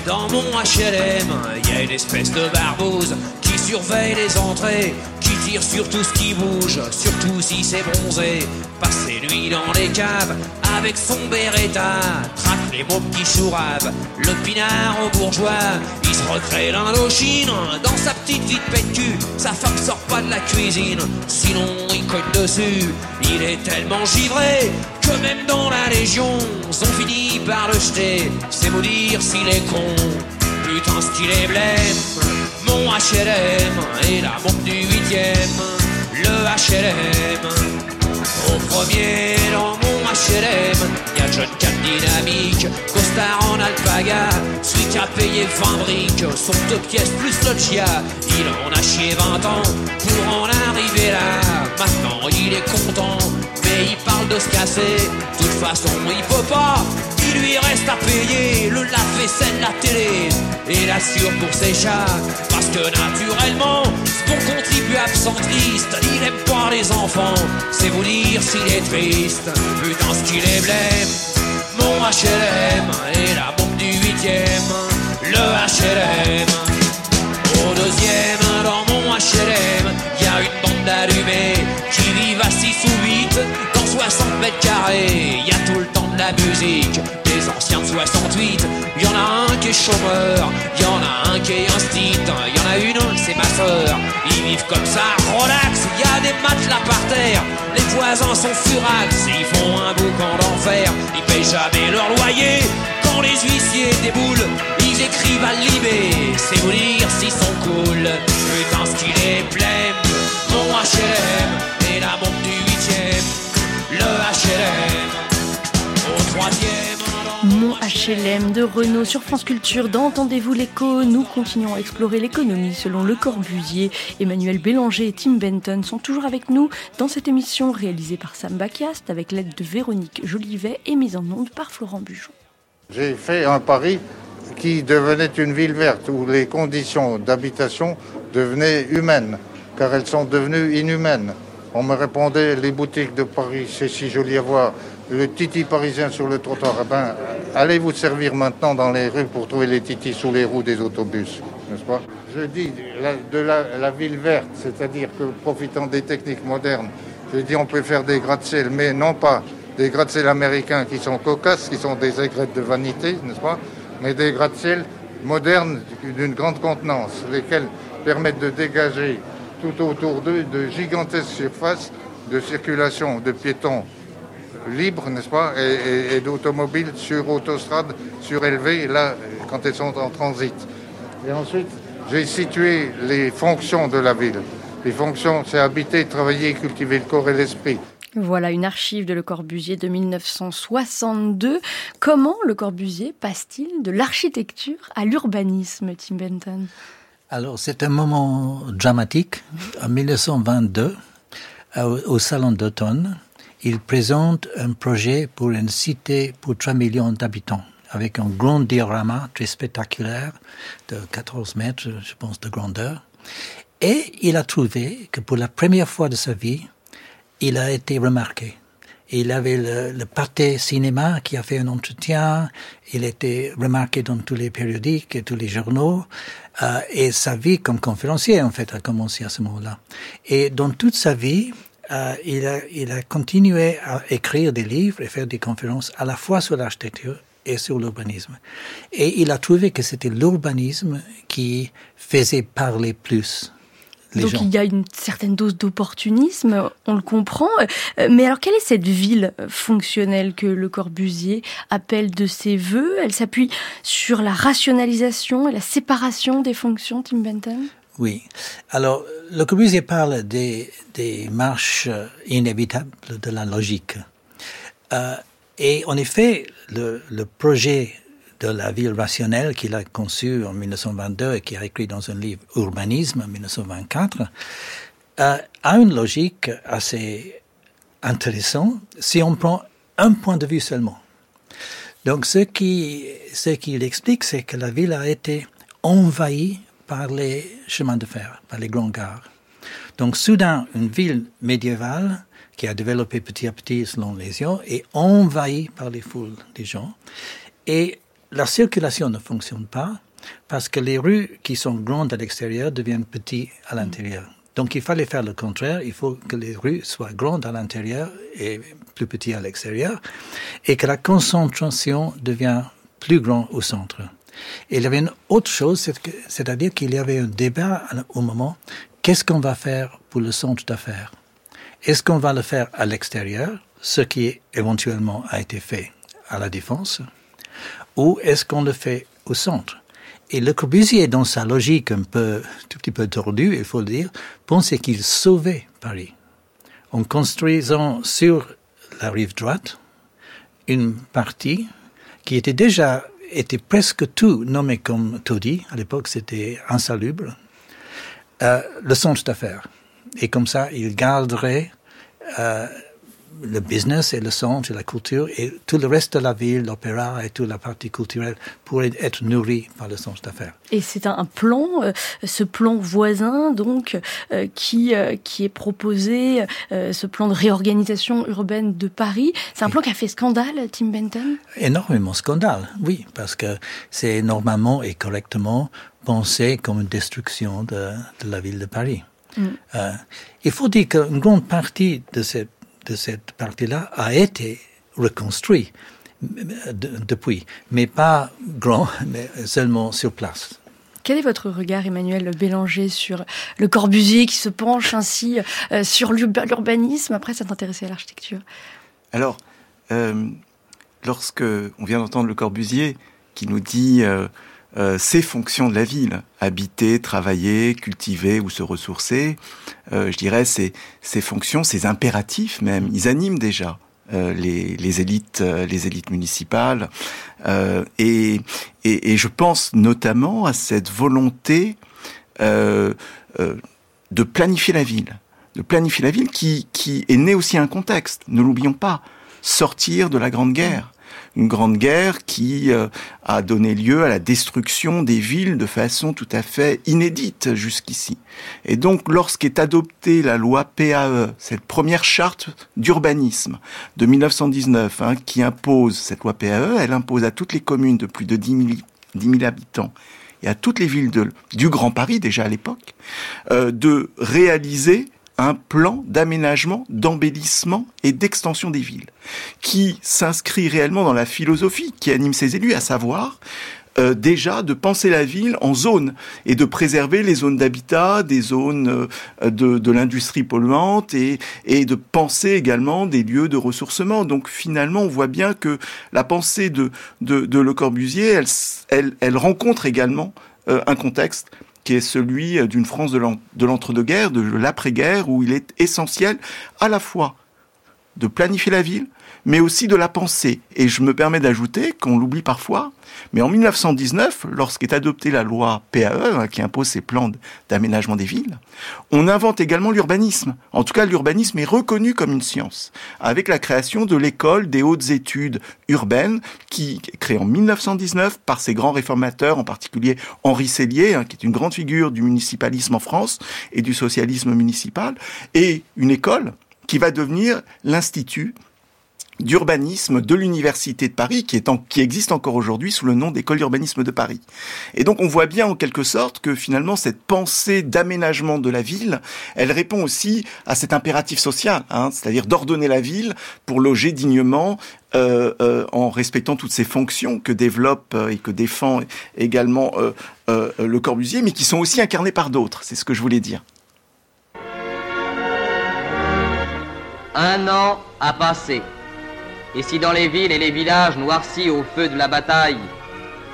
Dans mon HLM, il y a une espèce de barbouze qui surveille les entrées sur tout ce qui bouge, surtout si c'est bronzé. Passer nuit dans les caves avec son Beretta, traque les mots qui chourave, le pinard au bourgeois. Il se recrée l'Indochine dans sa petite vie de. Sa femme sort pas de la cuisine, sinon il cogne dessus. Il est tellement givré que même dans la Légion, on finit par le jeter. C'est vous dire s'il est con. Putain, qu'il est blême mon HLM et la montre du huitième, le HLM. Au premier dans mon HLM, y'a John Cap dynamique, costard en alpaga, celui qui a payé 20 briques, son deux pièces plus loggia. Il en a chié 20 ans pour en arriver là. Maintenant il est content, mais il parle de se casser. De toute façon, il peut pas il lui reste à payer le lave-vaisselle, la télé et la sûre pour ses chats. Parce que naturellement, ce bon contribuable centriste, il aime pas les enfants. C'est vous dire s'il est triste. Putain, ce qu'il est blême. Mon HLM et la bombe du huitième. Le HLM. Au deuxième, dans mon HLM, y a une bande d'allumés qui vivent à 6 ou 8 dans 60 mètres carrés. Y a tout le temps de la musique des anciens de 68. Y en a un qui est chômeur, y en a un qui est instinct, y en a une, c'est ma soeur. Ils vivent comme ça, relax, y a des matelas par terre. Les voisins sont furax, ils font un boucan d'enfer. Ils payent jamais leur loyer. Quand les huissiers déboulent, ils écrivent à Libé. C'est vous dire s'ils sont cool. Putain, ce qu'il est plein. Mon HLM et la bombe du huitième. Le HLM. Mon HLM de Renault sur France Culture. Dans Entendez-vous l'écho Nous continuons à explorer l'économie selon Le Corbusier. Emmanuel Bélanger et Tim Benton sont toujours avec nous dans cette émission réalisée par Sam Bacast avec l'aide de Véronique Jolivet et mise en onde par Florent Bujon. J'ai fait un pari qui devenait une ville verte où les conditions d'habitation devenaient humaines car elles sont devenues inhumaines. On me répondait les boutiques de Paris, c'est si joli à voir le titi parisien sur le trottoir, eh ben, allez vous servir maintenant dans les rues pour trouver les titis sous les roues des autobus, n'est-ce pas? Je dis de la, la, ville verte, c'est-à-dire que profitant des techniques modernes, je dis on peut faire des gratte-ciel, mais non pas des gratte-ciel américains qui sont cocasses, qui sont des aigrettes de vanité, n'est-ce pas? Mais des gratte-ciel modernes d'une grande contenance, lesquels permettent de dégager tout autour d'eux de gigantesques surfaces de circulation de piétons libres, n'est-ce pas, et, et, et d'automobiles sur autostrade surélevées, là, quand elles sont en transit. Et ensuite, j'ai situé les fonctions de la ville. Les fonctions, c'est habiter, travailler, cultiver le corps et l'esprit. Voilà une archive de Le Corbusier de 1962. Comment Le Corbusier passe-t-il de l'architecture à l'urbanisme, Tim Benton? Alors, c'est un moment dramatique. En 1922, au Salon d'automne, il présente un projet pour une cité pour 3 millions d'habitants, avec un grand diorama très spectaculaire de 14 mètres, je pense, de grandeur. Et il a trouvé que pour la première fois de sa vie, il a été remarqué. Il avait le, le pâté cinéma qui a fait un entretien. Il était remarqué dans tous les périodiques et tous les journaux. Euh, et sa vie comme conférencier, en fait, a commencé à ce moment-là. Et dans toute sa vie, euh, il, a, il a continué à écrire des livres et faire des conférences à la fois sur l'architecture et sur l'urbanisme. Et il a trouvé que c'était l'urbanisme qui faisait parler plus Donc il y a une certaine dose d'opportunisme, on le comprend. Euh, mais alors quelle est cette ville fonctionnelle que Le Corbusier appelle de ses voeux? Elle s'appuie sur la rationalisation et la séparation des fonctions, Tim Benton? Oui. Alors Le Corbusier parle des, marches inévitables de la logique. Euh, et en effet, le, projet de la ville rationnelle qu'il a conçue en 1922 et qui a écrit dans un livre Urbanisme en 1924, euh, a une logique assez intéressante si on prend un point de vue seulement. Donc ce qui ce qu'il explique, c'est que la ville a été envahie par les chemins de fer, par les grands gares. Donc soudain, une ville médiévale qui a développé petit à petit selon les gens est envahie par les foules des gens. Et la circulation ne fonctionne pas parce que les rues qui sont grandes à l'extérieur deviennent petites à l'intérieur. Donc il fallait faire le contraire, il faut que les rues soient grandes à l'intérieur et plus petites à l'extérieur, et que la concentration devient plus grande au centre. Et il y avait une autre chose, c'est-à-dire qu'il y avait un débat au moment, qu'est-ce qu'on va faire pour le centre d'affaires? Est-ce qu'on va le faire à l'extérieur, ce qui éventuellement a été fait à la défense, ou est-ce qu'on le fait au centre? Et Le Corbusier, dans sa logique un peu, tout petit peu tordue, il faut le dire, pensait qu'il sauvait Paris en construisant sur la rive droite une partie qui était déjà était presque tout nommé comme taudis. À l'époque, c'était insalubre. Euh, le centre d'affaires. Et comme ça, il garderait euh, le business et le centre et la culture et tout le reste de la ville, l'opéra et toute la partie culturelle pourrait être nourri par le centre d'affaires. Et c'est un, plan, euh, ce plan voisin donc euh, qui euh, qui est proposé, ce plan de réorganisation urbaine de Paris. C'est un plan qui a fait scandale, Tim Benton? Énormément scandale, oui, parce que c'est normalement et correctement pensé comme une destruction de, de la ville de Paris. Mm. il faut dire qu'une grande partie de cette de cette partie-là a été reconstruit depuis, mais pas grand, mais seulement sur place. Quel est votre regard, Emmanuel Bélanger, sur le Corbusier qui se penche ainsi euh, sur l'urbanisme après s'être intéressé à l'architecture? Alors, euh, lorsque on vient d'entendre le Corbusier qui nous dit euh, euh, ces fonctions de la ville, habiter, travailler, cultiver ou se ressourcer, euh, je dirais ces, ces fonctions, ces impératifs même, ils animent déjà euh, les, les, élites, les élites municipales. Et, et, et, je pense notamment à cette volonté de planifier la ville, de planifier la ville qui, qui est née aussi un contexte. Ne l'oublions pas, sortir de la Grande Guerre une grande guerre qui euh, a donné lieu à la destruction des villes de façon tout à fait inédite jusqu'ici. Et donc, lorsqu'est adoptée la loi PAE, cette première charte d'urbanisme de 1919, hein, qui impose cette loi PAE, elle impose à toutes les communes de plus de 10 000, habitants et à toutes les villes du Grand Paris déjà à l'époque, euh, de réaliser un plan d'aménagement, d'embellissement et d'extension des villes, qui s'inscrit réellement dans la philosophie qui anime ces élus, à savoir euh, déjà de penser la ville en zones et de préserver les zones d'habitat, des zones euh, de, l'industrie polluante et, de penser également des lieux de ressourcement. Donc finalement, on voit bien que la pensée de, Le Corbusier, elle rencontre également euh, un contexte qui est celui d'une France de l'entre-deux-guerres, de l'après-guerre, où il est essentiel à la fois de planifier la ville, mais aussi de la penser. Et je me permets d'ajouter, qu'on l'oublie parfois, mais en 1919, lorsqu'est adoptée la loi PAE, hein, qui impose ces plans d'aménagement des villes, on invente également l'urbanisme. En tout cas, l'urbanisme est reconnu comme une science, avec la création de l'école des hautes études urbaines, qui créée en 1919 par ces grands réformateurs, en particulier Henri Sellier, hein, qui est une grande figure du municipalisme en France et du socialisme municipal, et une école qui va devenir l'Institut d'urbanisme de l'université de Paris qui existe encore aujourd'hui sous le nom d'école d'urbanisme de Paris. Et donc on voit bien en quelque sorte que finalement cette pensée d'aménagement de la ville, elle répond aussi à cet impératif social, hein, c'est-à-dire d'ordonner la ville pour loger dignement euh, euh, en respectant toutes ces fonctions que développe euh, et que défend également le Corbusier, mais qui sont aussi incarnées par d'autres. C'est ce que je voulais dire. Un an a passé. Et si dans les villes et les villages noircis au feu de la bataille,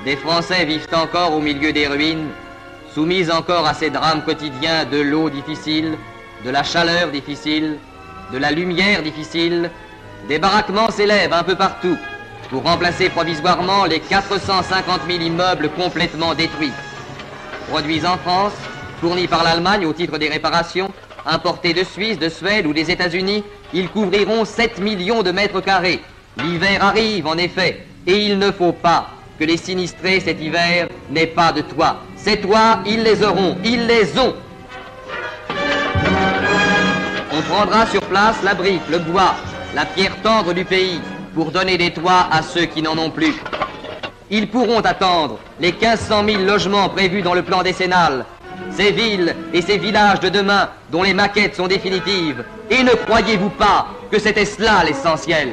des Français vivent encore au milieu des ruines, soumis encore à ces drames quotidiens de l'eau difficile, de la chaleur difficile, de la lumière difficile, des baraquements s'élèvent un peu partout pour remplacer provisoirement les 450 000 immeubles complètement détruits. Produits en France, fournis par l'Allemagne au titre des réparations, importés de Suisse, de Suède ou des États-Unis, ils couvriront 7 millions de mètres carrés. L'hiver arrive en effet, et il ne faut pas que les sinistrés cet hiver n'aient pas de toit. Ces toits, ils les auront, ils les ont. On prendra sur place la brique, le bois, la pierre tendre du pays, pour donner des toits à ceux qui n'en ont plus. Ils pourront attendre les 1500 000 logements prévus dans le plan décennal, ces villes et ces villages de demain dont les maquettes sont définitives. Et ne croyez-vous pas que c'était cela l'essentiel?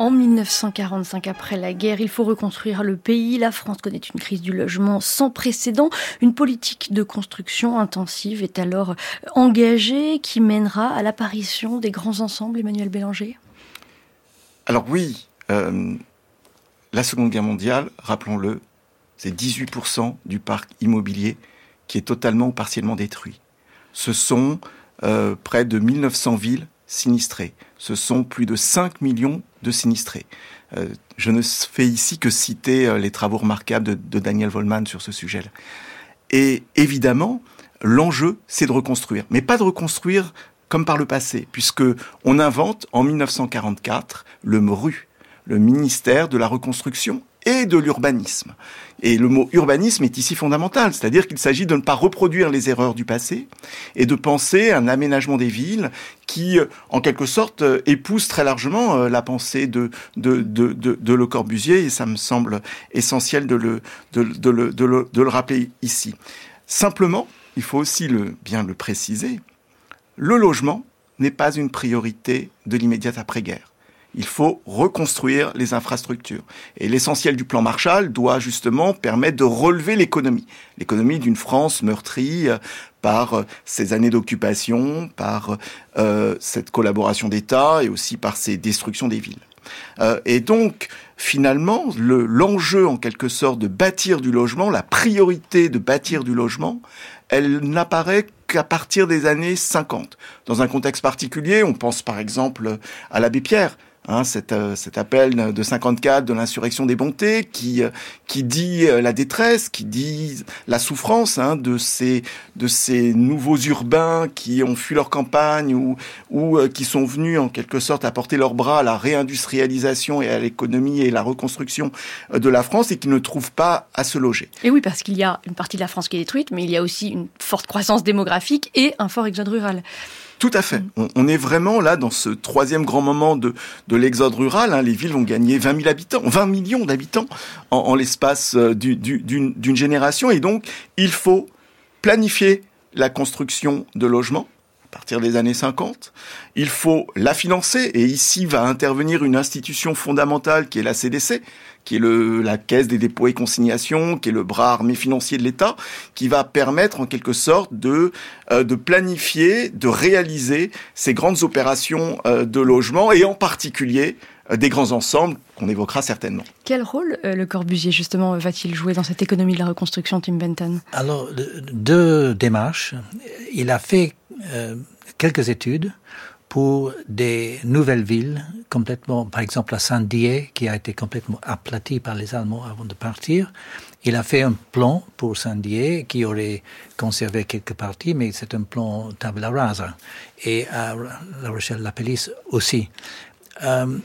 En 1945, après la guerre, il faut reconstruire le pays. La France connaît une crise du logement sans précédent. Une politique de construction intensive est alors engagée qui mènera à l'apparition des grands ensembles, Emmanuel Bélanger? Alors oui, euh, la Seconde Guerre mondiale, rappelons-le, c'est 18% du parc immobilier qui est totalement ou partiellement détruit. Ce sont euh, près de 1900 villes sinistrées. Ce sont plus de 5 millions de sinistrés. Euh, je ne fais ici que citer euh, les travaux remarquables de, Daniel Vollmann sur ce sujet-là. Et évidemment, l'enjeu, c'est de reconstruire. Mais pas de reconstruire comme par le passé, puisque on invente en 1944 le MRU, le ministère de la Reconstruction et de l'urbanisme. Et le mot urbanisme est ici fondamental, c'est-à-dire qu'il s'agit de ne pas reproduire les erreurs du passé et de penser un aménagement des villes qui, euh, en quelque sorte, euh, épouse très largement euh, la pensée de, de, de, de, Le Corbusier, et ça me semble essentiel de le, de, de, le, de, le, de le rappeler ici. Simplement, il faut aussi le, bien le préciser, le logement n'est pas une priorité de l'immédiate après-guerre il faut reconstruire les infrastructures. Et l'essentiel du plan Marshall doit justement permettre de relever l'économie. L'économie d'une France meurtrie euh, par euh, ces années d'occupation, par euh, cette collaboration d'État et aussi par ces destructions des villes. et donc, finalement, l'enjeu en quelque sorte de bâtir du logement, la priorité de bâtir du logement, elle n'apparaît qu'à partir des années 50. Dans un contexte particulier, on pense par exemple à l'abbé Pierre, Hein, cet, euh, cet, appel de 54 de l'insurrection des bontés qui euh, qui dit euh, la détresse, qui dit la souffrance hein, de ces de ces nouveaux urbains qui ont fui leur campagne ou ou qui sont venus en quelque sorte apporter leurs bras à la réindustrialisation et à l'économie et la reconstruction de la France et qui ne trouvent pas à se loger. Et oui, parce qu'il y a une partie de la France qui est détruite, mais il y a aussi une forte croissance démographique et un fort exode rural. Tout à fait. On, est vraiment là dans ce troisième grand moment de, de l'exode rural. Hein. Les villes vont gagner 20 000 habitants, 20 millions d'habitants en, en l'espace euh, d'une génération. Et donc, il faut planifier la construction de logements à partir des années 50. Il faut la financer et ici va intervenir une institution fondamentale qui est la CDC, qui est le, la caisse des dépôts et consignations, qui est le bras armé financier de l'État, qui va permettre en quelque sorte de, euh, de planifier, de réaliser ces grandes opérations euh, de logement et en particulier euh, des grands ensembles qu'on évoquera certainement. Quel rôle le Corbusier justement va-t-il jouer dans cette économie de la reconstruction, Tim Benton? Alors, deux démarches. Il a fait euh, quelques études pour des nouvelles villes complètement, par exemple à Saint-Dié, qui a été complètement aplati par les Allemands avant de partir. Il a fait un plan pour Saint-Dié qui aurait conservé quelques parties, mais c'est un plan tabula rasa. Et à La Rochelle-la Pelisse aussi. Euh,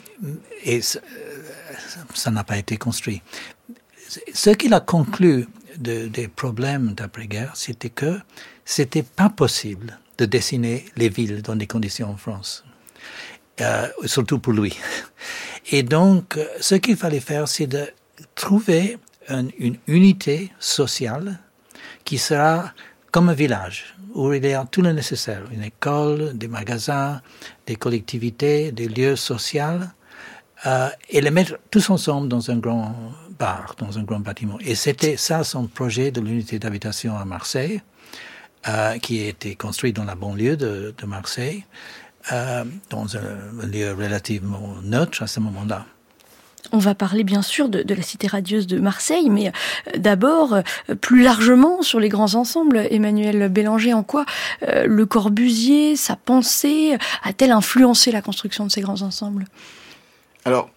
et ça n'a pas été construit. Ce qu'il a conclu de, des problèmes d'après-guerre, c'était que c'était pas possible de dessiner les villes dans des conditions en France, euh, surtout pour lui. Et donc, ce qu'il fallait faire, c'est de trouver une unité sociale qui sera comme un village, où il y a tout le nécessaire, une école, des magasins, des collectivités, des lieux sociaux, euh, et les mettre tous ensemble dans un grand bar, dans un grand bâtiment. Et c'était ça son projet de l'unité d'habitation à Marseille. Euh, qui a été construit dans la banlieue de, de Marseille, euh, dans un lieu relativement neutre à ce moment-là. On va parler bien sûr de, de, la cité radieuse de Marseille, mais euh, d'abord, plus largement sur les grands ensembles, Emmanuel Bélanger, en quoi euh, le Corbusier, sa pensée, a-t-elle influencé la construction de ces grands ensembles? Alors,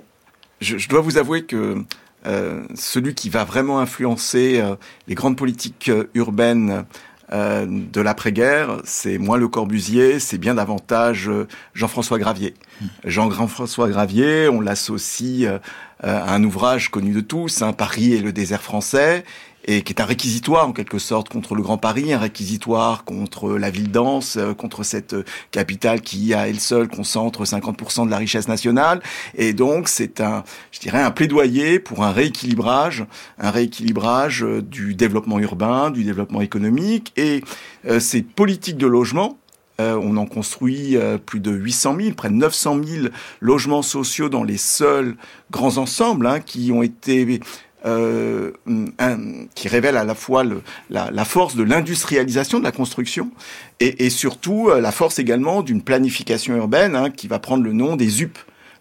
je, je, dois vous avouer que euh, celui qui va vraiment influencer euh, les grandes politiques urbaines euh, de l'après-guerre, c'est moins Le Corbusier, c'est bien davantage euh, Jean-François Gravier. Mmh. Jean-François Gravier, on l'associe euh, à un ouvrage connu de tous, hein, Paris et le désert français, et qui est un réquisitoire en quelque sorte contre le Grand Paris, un réquisitoire contre la ville dense, euh, contre cette capitale qui à elle seule concentre 50% de la richesse nationale. Et donc c'est un, je dirais, un plaidoyer pour un rééquilibrage, un rééquilibrage euh, du développement urbain, du développement économique et euh, ces politiques de logement euh, on en construit euh, plus de 800 000, près de 900 000 logements sociaux dans les seuls grands ensembles hein, qui ont été euh, un, qui révèle à la fois la, force de l'industrialisation de la construction et, et surtout euh, la force également d'une planification urbaine hein, qui va prendre le nom des UP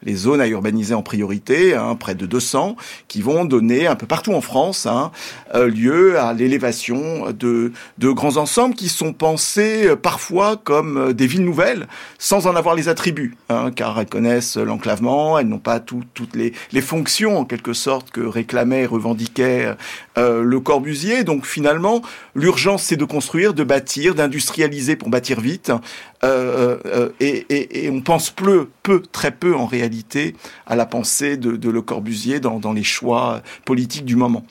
les zones à urbaniser en priorité, hein, près de 200, qui vont donner un peu partout en France hein, euh, lieu à l'élévation de, grands ensembles qui sont pensés euh, parfois comme euh, des villes nouvelles, sans en avoir les attributs, hein, car elles connaissent l'enclavement, elles n'ont pas tout, toutes les, les fonctions en quelque sorte que réclamait et revendiquait euh, le Corbusier. Donc finalement, l'urgence c'est de construire, de bâtir, d'industrialiser pour bâtir vite, euh, euh, et, on pense peu, très peu en réalité à la pensée de, Le Corbusier dans, les choix politiques du moment.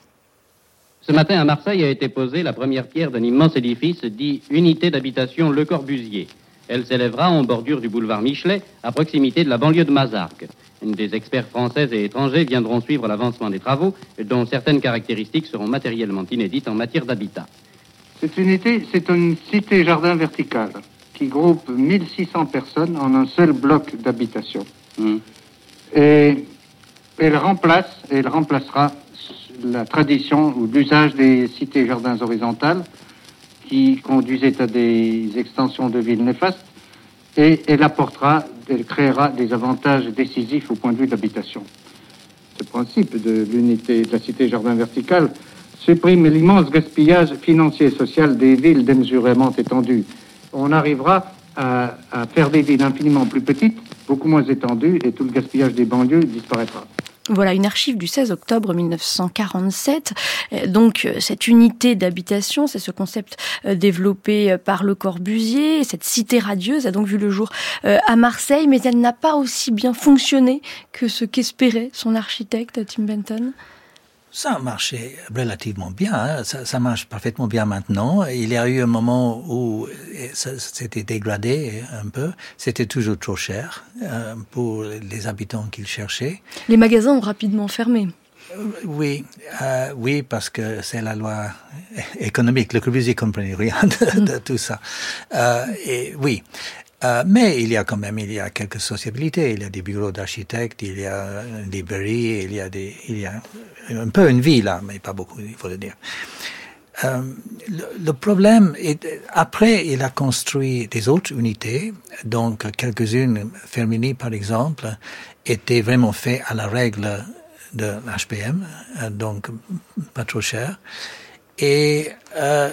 Ce matin à Marseille a été posée la première pierre d'un immense édifice dit Unité d'habitation Le Corbusier. Elle s'élèvera en bordure du boulevard Michelet, à proximité de la banlieue de Mazarques. Des experts français et étrangers viendront suivre l'avancement des travaux, dont certaines caractéristiques seront matériellement inédites en matière d'habitat. Cette unité, c'est une cité-jardin verticale qui groupe 1600 personnes en un seul bloc d'habitation. Mmh. Et elle remplace, et elle remplacera la tradition ou l'usage des cités-jardins horizontales qui conduisaient à des extensions de villes néfastes et elle apportera, elle créera des avantages décisifs au point de vue de l'habitation. Ce principe de l'unité de la cité-jardin verticale supprime l'immense gaspillage financier et social des villes démesurément étendues on arrivera à, à, faire des villes infiniment plus petites, beaucoup moins étendues, et tout le gaspillage des banlieues disparaîtra. Voilà une archive du 16 octobre 1947. Donc cette unité d'habitation, c'est ce concept développé par Le Corbusier. Cette cité radieuse a donc vu le jour à Marseille, mais elle n'a pas aussi bien fonctionné que ce qu'espérait son architecte Tim Benton. Ça a marché relativement bien, hein. ça, ça, marche parfaitement bien maintenant. Il y a eu un moment où ça s'était dégradé un peu, c'était toujours trop cher euh, pour les habitants qu'il cherchait. Les magasins ont rapidement fermé. Oui, euh, oui, parce que c'est la loi économique. Le Corbusier comprenait rien de, de tout ça. Euh, et oui, euh, mais il y a quand même il y a quelques sociabilités. Il y a des bureaux d'architectes, il y a une librairie, il y a des il y a un peu une vie là, mais pas beaucoup, il faut le dire. Euh, le, problème est après il a construit des autres unités, donc quelques-unes, Fermini par exemple, étaient vraiment fait à la règle de l'HPM, donc pas trop cher. Et euh,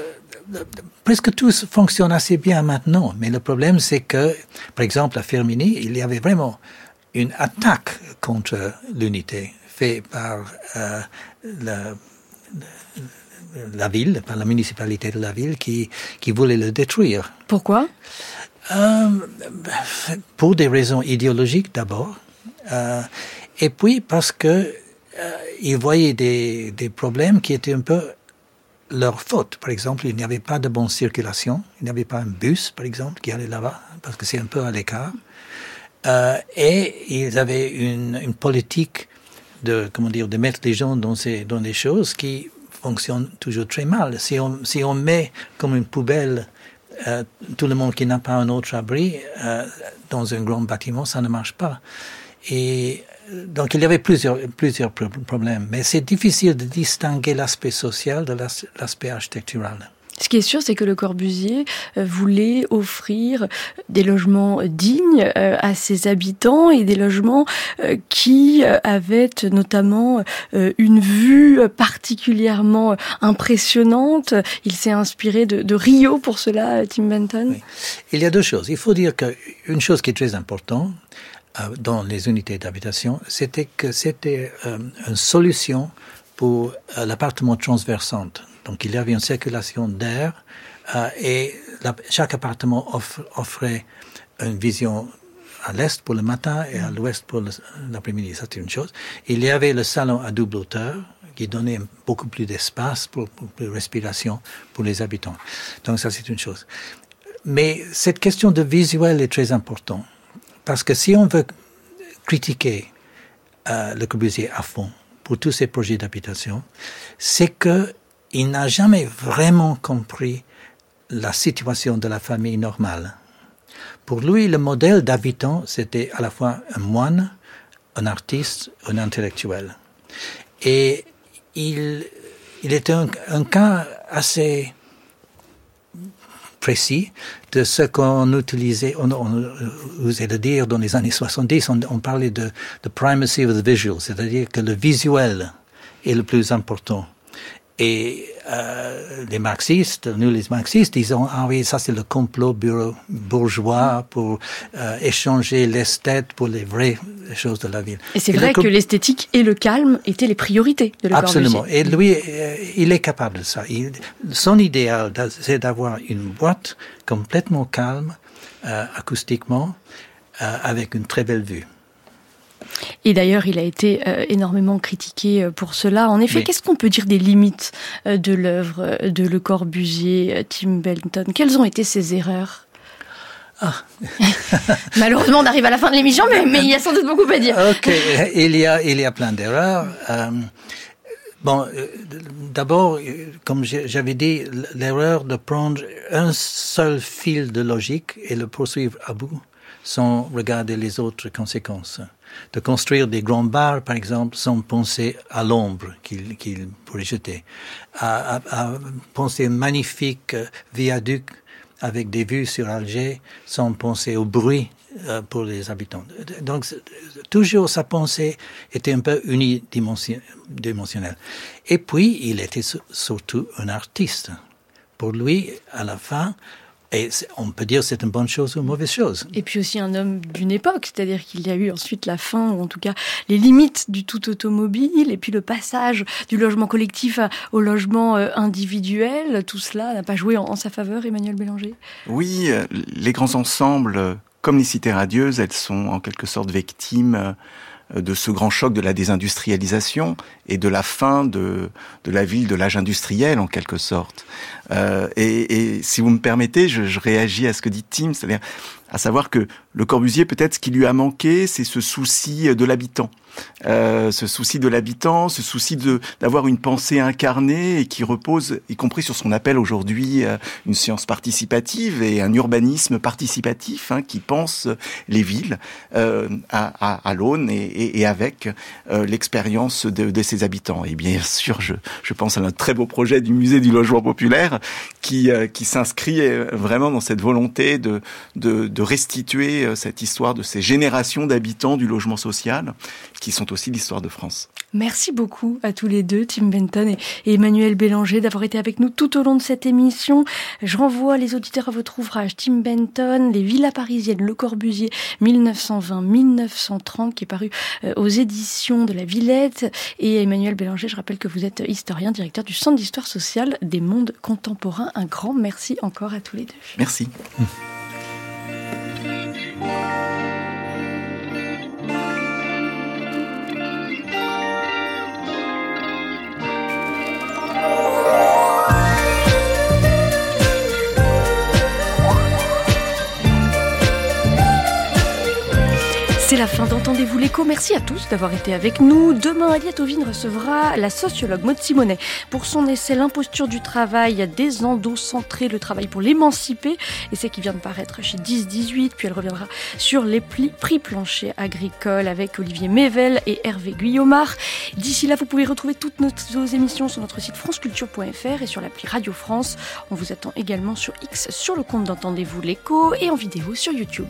presque tous fonctionnent assez bien maintenant, mais le problème c'est que, par exemple, à Firmini, il y avait vraiment une attaque contre l'unité faite par euh, la, la ville, par la municipalité de la ville qui, qui voulait le détruire. Pourquoi? Euh, Pour des raisons idéologiques d'abord, euh, et puis parce que euh, ils voyaient des, des problèmes qui étaient un peu leur faute. Par exemple, il n'y avait pas de bonne circulation, il n'y avait pas un bus, par exemple, qui allait là-bas, parce que c'est un peu à l'écart. Euh, et ils avaient une, une, politique de, comment dire, de mettre les gens dans, ces, dans des choses qui fonctionnent toujours très mal. Si on, si on met comme une poubelle euh, tout le monde qui n'a pas un autre abri euh, dans un grand bâtiment, ça ne marche pas. Et donc il y avait plusieurs, plusieurs problèmes, mais c'est difficile de distinguer l'aspect social de l'aspect architectural. Ce qui est sûr, c'est que Le Corbusier euh, voulait offrir des logements dignes euh, à ses habitants et des logements euh, qui avaient notamment une vue particulièrement impressionnante. Il s'est inspiré de, Rio pour cela, Tim Benton. Il y a deux choses. Il faut dire qu'une chose qui est très importante dans les unités d'habitation, c'était que c'était une solution pour l'appartement transversante donc il y avait une circulation d'air euh, et chaque appartement offrait une vision à l'est pour le matin et à l'ouest pour l'après-midi. C'est une chose. Il y avait le salon à double hauteur qui donnait beaucoup plus d'espace pour, pour, pour, respiration pour les habitants. Donc ça, c'est une chose. Mais cette question de visuel est très importante. Parce que si on veut critiquer euh, le Corbusier à fond pour tous ces projets d'habitation, c'est que il n'a jamais vraiment compris la situation de la famille normale. Pour lui, le modèle d'habitant, c'était à la fois un moine, un artiste, un intellectuel. Et il, il était un, cas assez précis de ce qu'on utilisait, on, on, osait le dire dans les années 70, on, on parlait de, de primacy of the visual, c'est-à-dire que le visuel est le plus important. Et euh, les marxistes, nous les marxistes, ils ont ah oui, ça c'est le complot bureau, bourgeois pour euh, échanger l'esthète pour les vraies choses de la ville. Et c'est vrai que l'esthétique et le calme étaient les priorités de Le Absolument. Et lui, euh, il est capable de ça. Il, son idéal, c'est d'avoir une boîte complètement calme, euh, acoustiquement, euh, avec une très belle vue. Et d'ailleurs, il a été euh, énormément critiqué euh, pour cela. En effet, qu'est-ce qu'on peut dire des limites euh, de l'œuvre de Le Corbusier, Tim Benton? Quelles ont été ses erreurs? Ah. Malheureusement, on arrive à la fin de l'émission, mais, mais, il y a sans doute beaucoup à dire. Ok, il y a, il y a plein d'erreurs. bon, d'abord, comme j'avais dit, l'erreur de prendre un seul fil de logique et le poursuivre à bout sans regarder les autres conséquences de construire des grands bars, par exemple, sans penser à l'ombre qu'il pourrait jeter, à, penser un magnifique viaduc avec des vues sur Alger, sans penser au bruit euh, pour les habitants. Donc, toujours sa pensée était un peu unidimensionnelle. Et puis, il était surtout un artiste. Pour lui, à la fin, et on peut dire c'est une bonne chose ou une mauvaise chose. Et puis aussi un homme d'une époque, c'est-à-dire qu'il y a eu ensuite la fin, ou en tout cas les limites du tout automobile, et puis le passage du logement collectif au logement euh, individuel. Tout cela n'a pas joué en, sa faveur, Emmanuel Bélanger? Oui, les grands ensembles, comme les cités radieuses, elles sont en quelque sorte victimes euh, de ce grand choc de la désindustrialisation et de la fin de, de la ville de l'âge industriel en quelque sorte. Euh, et, si vous me permettez, je, réagis à ce que dit Tim, c'est-à-dire à savoir que le Corbusier, peut-être ce qui lui a manqué, c'est ce souci de l'habitant. Euh, ce souci de l'habitant, ce souci de d'avoir une pensée incarnée et qui repose, y compris sur ce qu'on appelle aujourd'hui euh, une science participative et un urbanisme participatif hein, qui pense les villes euh, à, à, l'aune et, avec euh, l'expérience de, ses habitants. Et bien sûr, je pense à un très beau projet du musée du logement populaire qui, euh, qui s'inscrit vraiment dans cette volonté de, de, restituer cette histoire de ces générations d'habitants du logement social qui sont aussi l'histoire de France. Merci beaucoup à tous les deux, Tim Benton et Emmanuel Bélanger, d'avoir été avec nous tout au long de cette émission. Je renvoie les auditeurs à votre ouvrage Tim Benton, Les villas parisiennes, Le Corbusier, 1920-1930, qui est paru euh, aux éditions de la Villette. Et Emmanuel Bélanger, je rappelle que vous êtes historien, directeur du Centre d'histoire sociale des mondes contemporains. Un grand merci encore à tous les deux. Merci. C'est la fin d'Entendez-vous l'écho. Merci à tous d'avoir été avec nous. Demain, Aliette Ovine recevra la sociologue Maud Simonet pour son essai L'imposture du travail, des endocentrés, le travail pour l'émanciper. Essai qui vient de paraître chez 10-18. Puis elle reviendra sur les prix planchers agricoles avec Olivier Mével et Hervé Guillaumard. D'ici là, vous pouvez retrouver toutes nos émissions sur notre site franceculture.fr et sur l'appli Radio France. On vous attend également sur X sur le compte d'Entendez-vous l'écho et en vidéo sur YouTube.